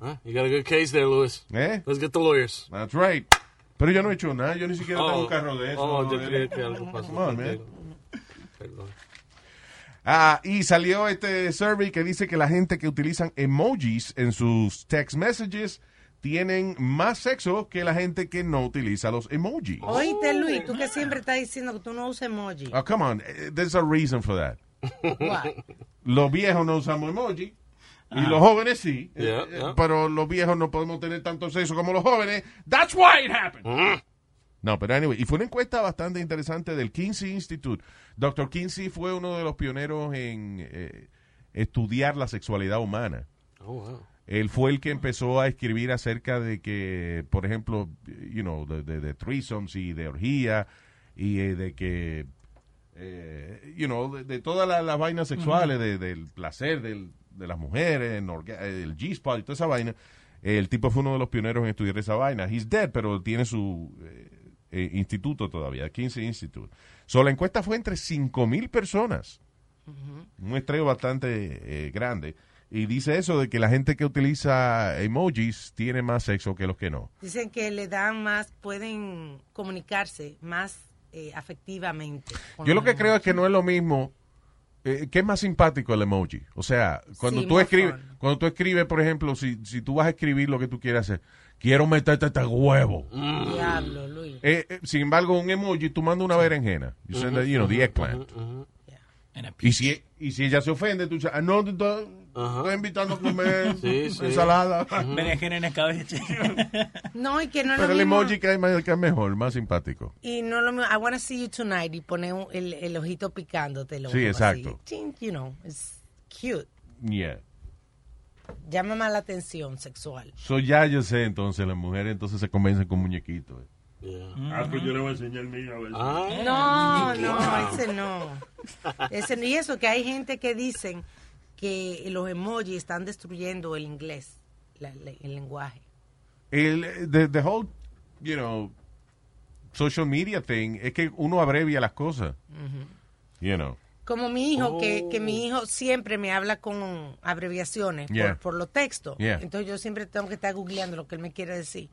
Huh? You got a good case there, Luis. ¿Eh? Let's get the lawyers. That's right. Pero yo no he hecho nada, yo ni siquiera tengo Oh. un carro de eso. Oh, no, yo creía que algo pasó Come on, man. Perdón. Ah, y salió este survey que dice que la gente que utilizan emojis en sus text messages tienen más sexo que la gente que no utiliza los emojis. Oíste, Luis, tú que siempre estás diciendo que tú no usas emoji. Oh, come on, eh, there's a reason for that. What? Los viejos no usamos emoji. Y los jóvenes sí, Yeah, yeah. pero los viejos no podemos tener tanto sexo como los jóvenes. That's why it happened. No, pero anyway, y fue una encuesta bastante interesante del Kinsey Institute. Dr. Kinsey fue uno de los pioneros en eh, estudiar la sexualidad humana. Oh, wow. Él fue el que empezó a escribir acerca de que, por ejemplo, you know, de, de, de threesomes y de orgía y eh, de que, eh, you know, de, de todas las, las vainas sexuales, de- del placer del- de las mujeres, orga- el G-spot y toda esa vaina. El tipo fue uno de los pioneros en estudiar esa vaina. He's dead, pero tiene su eh, eh, instituto todavía, 15 Institute. So, la encuesta fue entre 5.000 personas un estreno bastante eh, grande. Y dice eso de que la gente que utiliza emojis tiene más sexo que los que no. Dicen que le dan más, pueden comunicarse más eh, afectivamente. Yo lo que creo es que no es lo mismo. eh, ¿Qué es más simpático el emoji? O sea, cuando Sí, tú escribes, fun. cuando tú escribes, por ejemplo, si, si tú vas a escribir lo que tú quieras hacer, quiero meterte este huevo. Diablo, Luis. Eh, eh, sin embargo, un emoji, tú mandas una berenjena. You send, Ujú, you know, the eggplant. Y si, y si ella se ofende, tú dices, ah, no, te estoy, estoy invitando a comer Sí, sí. ensalada. Berenjena en escabeche. No, y que no Pero lo el mismo. emoji que hay más- que es mejor, más simpático. Y no lo mismo. I want to see you tonight y pone el, el ojito picándote. El Sí, así. exacto. Ching, You know, it's cute. Yeah. Llama más la atención sexual. So ya yo sé, entonces las mujeres entonces se convencen con muñequitos. Ah, pues yo le voy a enseñar el mío a ver. si- No, no, ese no. Ese, y eso que hay gente que dicen que los emojis están destruyendo el inglés, la- la- el lenguaje. El, the, the whole, you know, social media thing es que uno abrevia las cosas. You know. Como mi hijo, que, que Oh. mi hijo siempre me habla con abreviaciones Yeah. por, por los textos. Yeah. Entonces yo siempre tengo que estar googleando lo que él me quiere decir.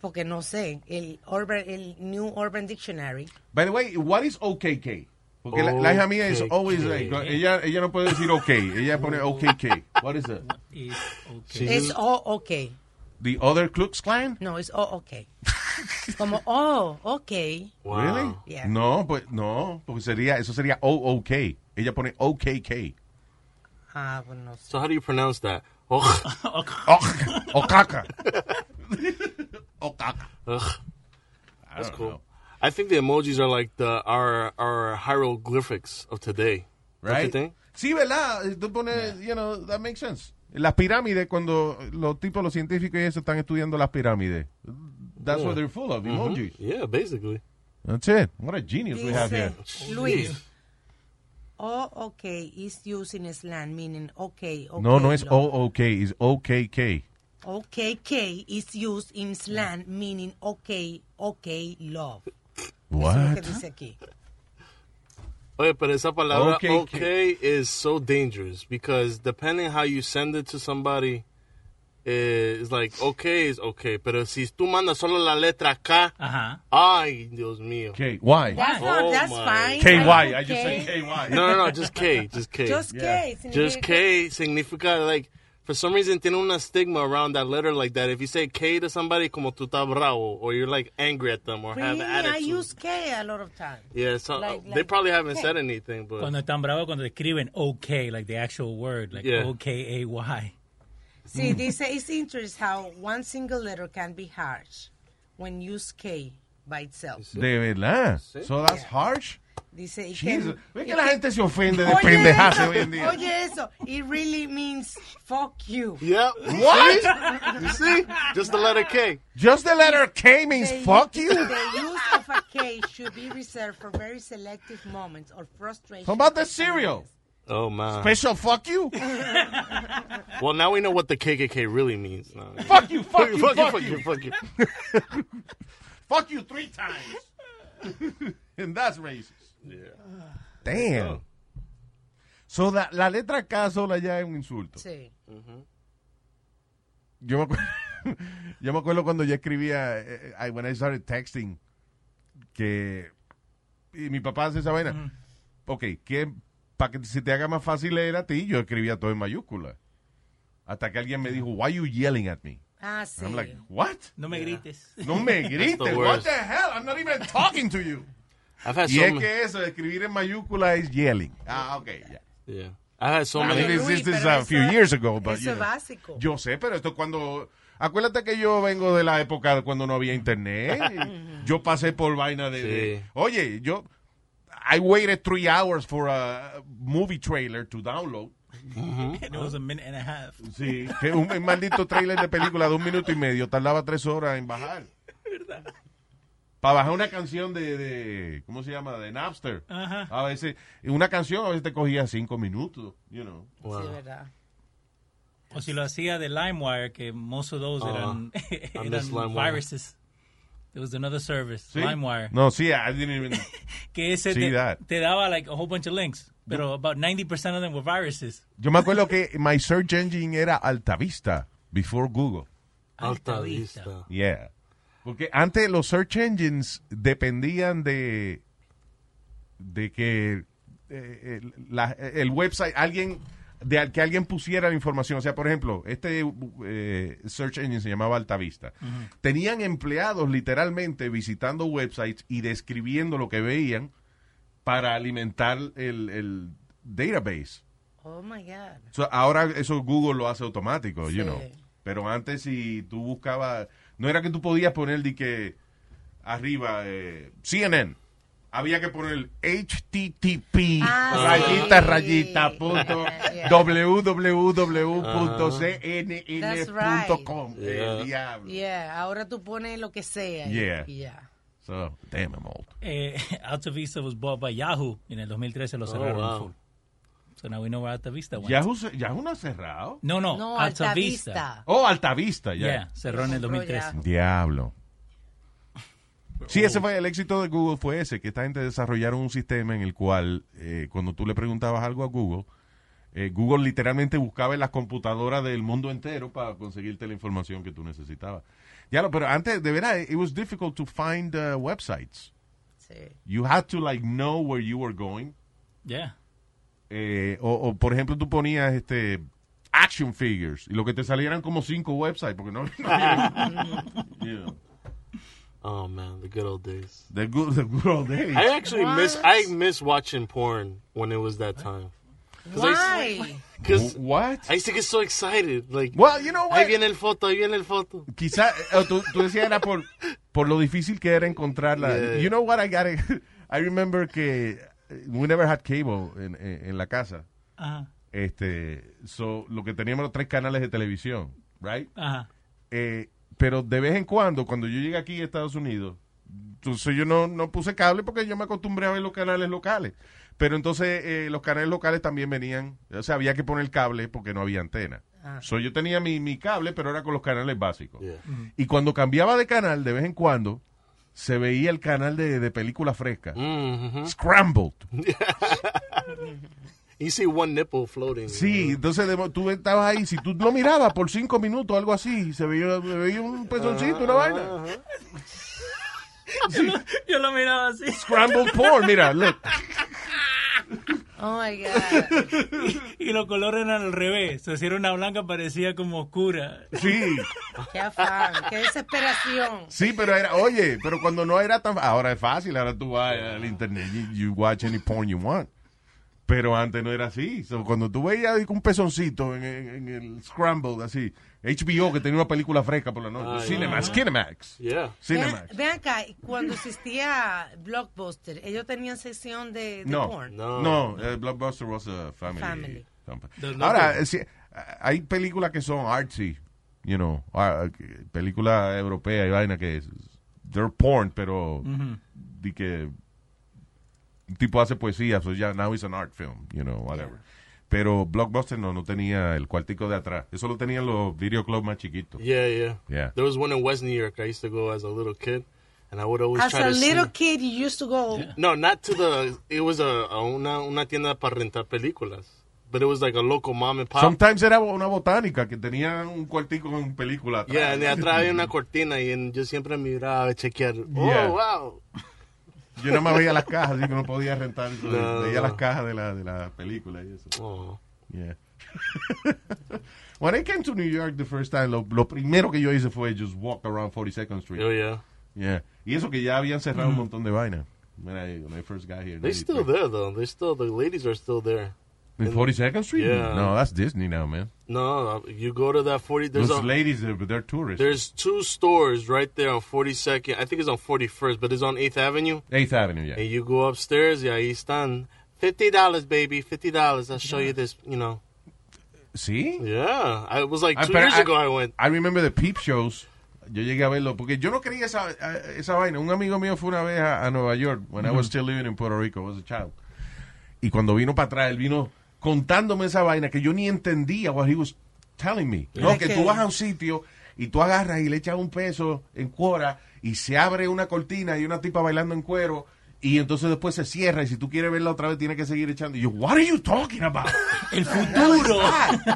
Porque no sé, el, urban, el New Urban Dictionary. By the way, what is OKK? Porque la, la hija mía es always like, ella, ella no puede decir OK, ella pone OKK. What is that? Es O, ok. The other Klux Klan? No, es O, ok. Como, oh, ok. Really? Yeah. No, pues no, porque sería, eso sería OOK. Ella pone OKK. Ah, pues no sé. So how do you pronounce that? Ugh. Ugh. O caca. O caca. Ugh. That's cool. know. I think the emojis are like the our our hieroglyphics of today. Don't you Right? think? Sí, ¿verdad? Tú pones, you know, that makes sense. Las pirámides, cuando los tipos, los científicos y eso están estudiando las pirámides. That's Yeah. what they're full of, Mhm. emojis. Yeah, basically. That's it. What a genius we have here. Dice Luis. O okay is used in slang meaning okay. okay No, no es love. OOK, es OKK. OKK is used in slang meaning okay, okay, love. Eso es lo What? que dice aquí. Oye, pero esa palabra Okay, okay, is so dangerous because depending how you send it to somebody, eh, it's like okay is okay, pero si tú mandas solo la letra K, Ajá. ay, Dios mío. K, why? That's not, Oh that's my. fine. KY, I Okay. just said KY. No, no, no, just K, just K. Just K. Just K significa like for some reason tiene una stigma around that letter like that. If you say K to somebody, como tú estás bravo, or you're like angry at them, or have Really, I use K a lot of times. yeah, so like- they probably haven't K. said anything, but Cuando están bravos, cuando escriben OK, like the actual word, like Yeah. O-K-A-Y. See, Mm. this it's interesting how one single letter can be harsh when used K by itself. De verdad. So that's harsh. Dice, Jesus. can- Ve que la gente se ofende de eso, hoy en día. Oye eso, it really means fuck you. yeah. What? you see? Just the letter K. Just the letter K means The fuck you? The use of a K should be reserved for very selective moments or frustration. How about the cereal? Oh man. Special fuck you? Well, now we know what the KKK really means. now. Fuck you, fuck you, fuck you, fuck fuck you. you, fuck you. Fuck you three times. and that's racist. Damn. So la, la letra K sola ya es un insulto. Sí. Yo me, acuerdo, yo me acuerdo cuando yo escribía, eh, I- when I started texting, que y mi papá hace esa vaina. Ok, que para que se te haga más fácil leer a ti, yo escribía todo en mayúscula. Hasta que alguien me dijo, why you yelling at me? Ah, sí. I'm like, what? No me grites. No me grites. What the hell? I'm not even talking to you. I've had Y so es que eso, escribir en mayúscula es yelling. Ah, ok, ya. Yeah. I had so I many. mean, this, this is a eso- few years ago, but eso you es know. básico. Yo sé, pero esto cuando... Acuérdate que yo vengo de la época de cuando no había internet. yo pasé por vaina de, de- Sí. Oye, yo... I waited three hours for a movie trailer to download. It was a minute and a half. Sí, que un, un maldito trailer de película de un minuto y medio tardaba tres horas en bajar. Para bajar una canción de, de- ¿cómo se llama? De Napster. Ajá. A veces, una canción a veces te cogía cinco minutos, you know. Sí, verdad. O si lo hacía de LimeWire, que most of those Ah, eran, eran viruses. There was another service, ¿Sí? LimeWire, No, sí, I didn't even... que ese See te, that. te daba like a whole bunch of links, pero about 90% of them were viruses. Yo me acuerdo que my search engine era Altavista, before Google. Alta Vista. Yeah. Porque antes los search engines dependían de de que eh, el, la- el website, alguien de al- que alguien pusiera la información. O sea, por ejemplo, este eh, search engine se llamaba Altavista. Tenían empleados literalmente visitando websites y describiendo lo que veían para alimentar el, el database. Oh my God. So, ahora eso Google lo hace automático, you Sí. know. Pero antes si tú buscabas, no era que tú podías poner de que arriba eh, CNN. Había que poner http Ah, rayita sí. rayita punto Yeah. www.cnn.com. Right. El diablo. Yeah, ahora tú pones lo que sea. Yeah. y ya. So, damn, I'm old. Eh, Alta Vista was bought by Yahoo. En el 2013 lo cerraron wow. full. So now we know where Alta Vista went. Yahoo, no ha cerrado. No, no, No, Alta, Alta Vista. Vista. Oh, Altavista, ya. Yeah, cerró en el Compró 2013. Yahoo. Diablo. Sí, ese fue el éxito de Google fue ese, que esta gente desarrollaron un sistema en el cual eh, cuando tú le preguntabas algo a Google, eh, Google literalmente buscaba en las computadoras del mundo entero para conseguirte la información que tú necesitabas. Ya lo, pero antes, de verdad, it was difficult to find uh, websites. Sí. You had to like know where you were going. Yeah. Eh, o, o, por ejemplo, tú ponías este action figures y lo que te salieran como cinco websites porque no, no había- you know, Oh man, the good old days. the good, the good old days. I actually miss What? I miss watching porn when it was that time. Why? Because What? I used to get so excited. Like, Well, you know what? ahí viene el foto, ahí viene el foto. Quizá, eh, tú, tú decías era por, por lo difícil que era encontrarla. Yeah. You know what I got? I remember que we never had cable en, en, en la casa. Ajá. Este, so, lo que teníamos los tres canales de televisión, right? Ajá. Eh, pero de vez en cuando, cuando yo llegué aquí a Estados Unidos, entonces yo no, no puse cable porque yo me acostumbré a ver los canales locales. Pero entonces eh, los canales locales también venían, o sea, había que poner cable porque no había antena. Ah. So, yo tenía mi, mi cable, pero era con los canales básicos. Y cuando cambiaba de canal, de vez en cuando, se veía el canal de, de película fresca. Scrambled. You see one nipple floating. Sí, entonces tú estabas ahí, si tú lo mirabas por cinco minutos, algo así, se veía, se veía un pezoncito, una vaina. Yo, lo, yo lo miraba así. Scrambled porn, mira, look. Oh my God. Y los colores eran al revés. O sea, si era una blanca parecía como oscura. Sí, Qué afán, qué desesperación. sí, pero era, oye, pero cuando no era tan, ahora es fácil, ahora tú vas al internet, you, you watch any porn you want. Pero antes no era así. So, cuando tú veías un pezoncito en, en- en el Scrambled, así, HBO que tenía una película fresca por la noche, Ah, Cinemax, yeah. Kinemax. Yeah. Cinemax. Vean, acá, cuando existía Blockbuster, ellos tenían sección de, de No, porn. no, eh, Blockbuster was a family. Family. Ahora, hay películas que son artsy, you know, ah, películas europeas y vaina que es, they're porn, pero di que tipo hace poesía, so ya now it's an art film, you know, whatever. Pero Blockbuster no, no tenía el cuartico de atrás. Eso lo tenían los videoclubs más chiquitos. Yeah, yeah. Yeah. There was one in West New York. I used to go as a little kid, and I would always As try a to little see. kid, you used to go. No, not to the. It was a, a una una tienda para rentar películas, but it was like a local mom and pop. Sometimes era una botánica que tenía un cuartico con película atrás. Yeah, de atrás había una cortina y yo siempre miraba a chequear. Oh, Yeah. wow. Yo no me veía las cajas, así que no podía rentar. No, veía no. las cajas de la, de la película y eso. Oh. Yeah. When I came to New York the first time, lo, lo primero que yo hice fue just walk around 42nd Street. Oh, yeah. Yeah. Y eso que ya habían cerrado un montón de vainas. When I, when I first got here. They're still there though. They're still the ladies are still there. In 42nd Street? Yeah. No, that's Disney now, man. No, you go to that 40. There's Those a, ladies, they're, they're tourists. There's two stores right there on 42nd. I think it's on 41st, but it's on 8th Avenue. 8th Avenue, yeah. And you go upstairs, yeah, ahí están. $50, baby, $50. I'll show you this, you know. ¿Sí? Yeah. I, it was like two years I- ago I went. I remember the peep shows. Yo llegué a verlo porque yo no quería esa, esa vaina. Un amigo mío fue una vez a, a Nueva York when I was still living in Puerto Rico, I was a child. Y cuando vino para atrás, él vino contándome esa vaina que yo ni entendía what he was telling me. No, Es que que- tú vas a un sitio y tú agarras y le echas un peso en cuora y se abre una cortina y una tipa bailando en cuero y entonces después se cierra y si tú quieres verla otra vez tienes que seguir echando. Y yo, what are you talking about? El futuro.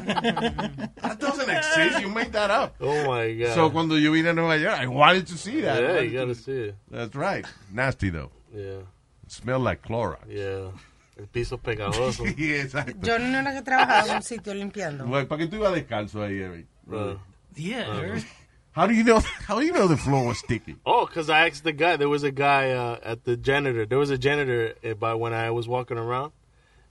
That doesn't exist. You made that up. Oh my God. So cuando yo vine a Nueva York, I wanted to see that. Yeah, you gotta to- see it. That's right. Nasty though. Yeah. It smelled like Clorox. Yeah. El piso pegajoso. Sí, exacto. Yo no era que trabajaba en un sitio limpiando. Güey, ¿Para qué tú ibas descalzo ahí, Eric? Uh, Yeah. Uh-huh. How do you know? How do you know the floor was sticky? Oh, because I asked the guy. There was a guy uh, at the janitor. There was a janitor uh, by when I was walking around,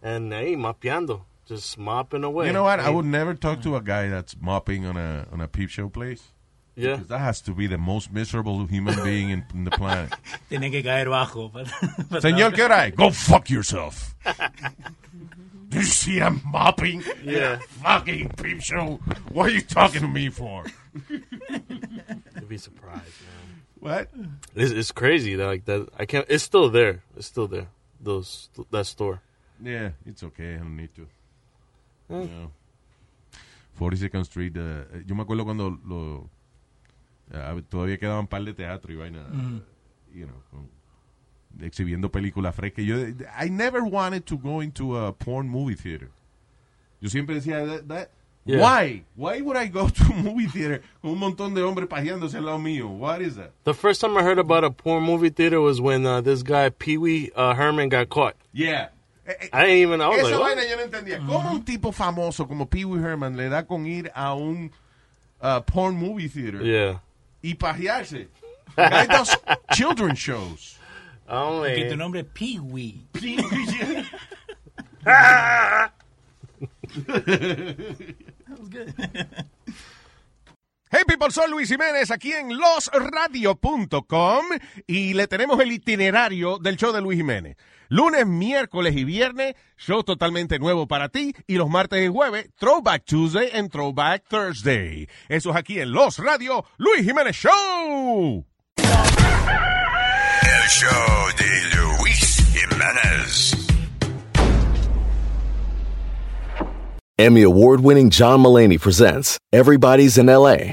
and hey, mapeando, just mopping away. You know what? I Hey, would never talk to a guy that's mopping on a on a peep show place. Yeah. Because that has to be the most miserable human being in, in the planet. Tiene que caer bajo. para- para- Señor, ¿qué hora? Go fuck yourself. Do you see I'm mopping? Yeah. Fucking peep show. What are you talking to me for? You'd be surprised, man. What? It's, it's crazy. Like that. I can't. It's still there. It's still there. Those that store. Yeah, it's okay. I don't need to. No. 42nd Street. eh, yo me acuerdo cuando lo, eh, todavía quedaban par de teatro y vaina. Ujú. You know, con- exhibiendo películas frescas. Yo, I never wanted to go into a porn movie theater. Yo siempre decía, that, that- Yeah. why? Why would I go to a movie theater con un montón de hombres pajeándose al lado mío? What is that? The first time I heard about a porn movie theater was when uh, this guy Pee Wee uh, Herman got caught. Yeah. I didn't even. I was Esa like, vaina yo no entendía. ¿Cómo un tipo famoso como Pee Wee Herman le da con ir a un uh, porn movie theater Yeah. Y pajearse? The guy does children's shows. Oh Que tu nombre es Pee-wee. Hey people, soy Luis Jiménez aquí en losradio.com y le tenemos el itinerario del show de Luis Jiménez. Lunes, miércoles y viernes, show totalmente nuevo para ti y los martes y jueves, Throwback Tuesday and Throwback Thursday. Eso es aquí en Los Radio, Luis Jiménez Show. El show de Luis Jimenez. Emmy award winning John Mullaney presents Everybody's in LA,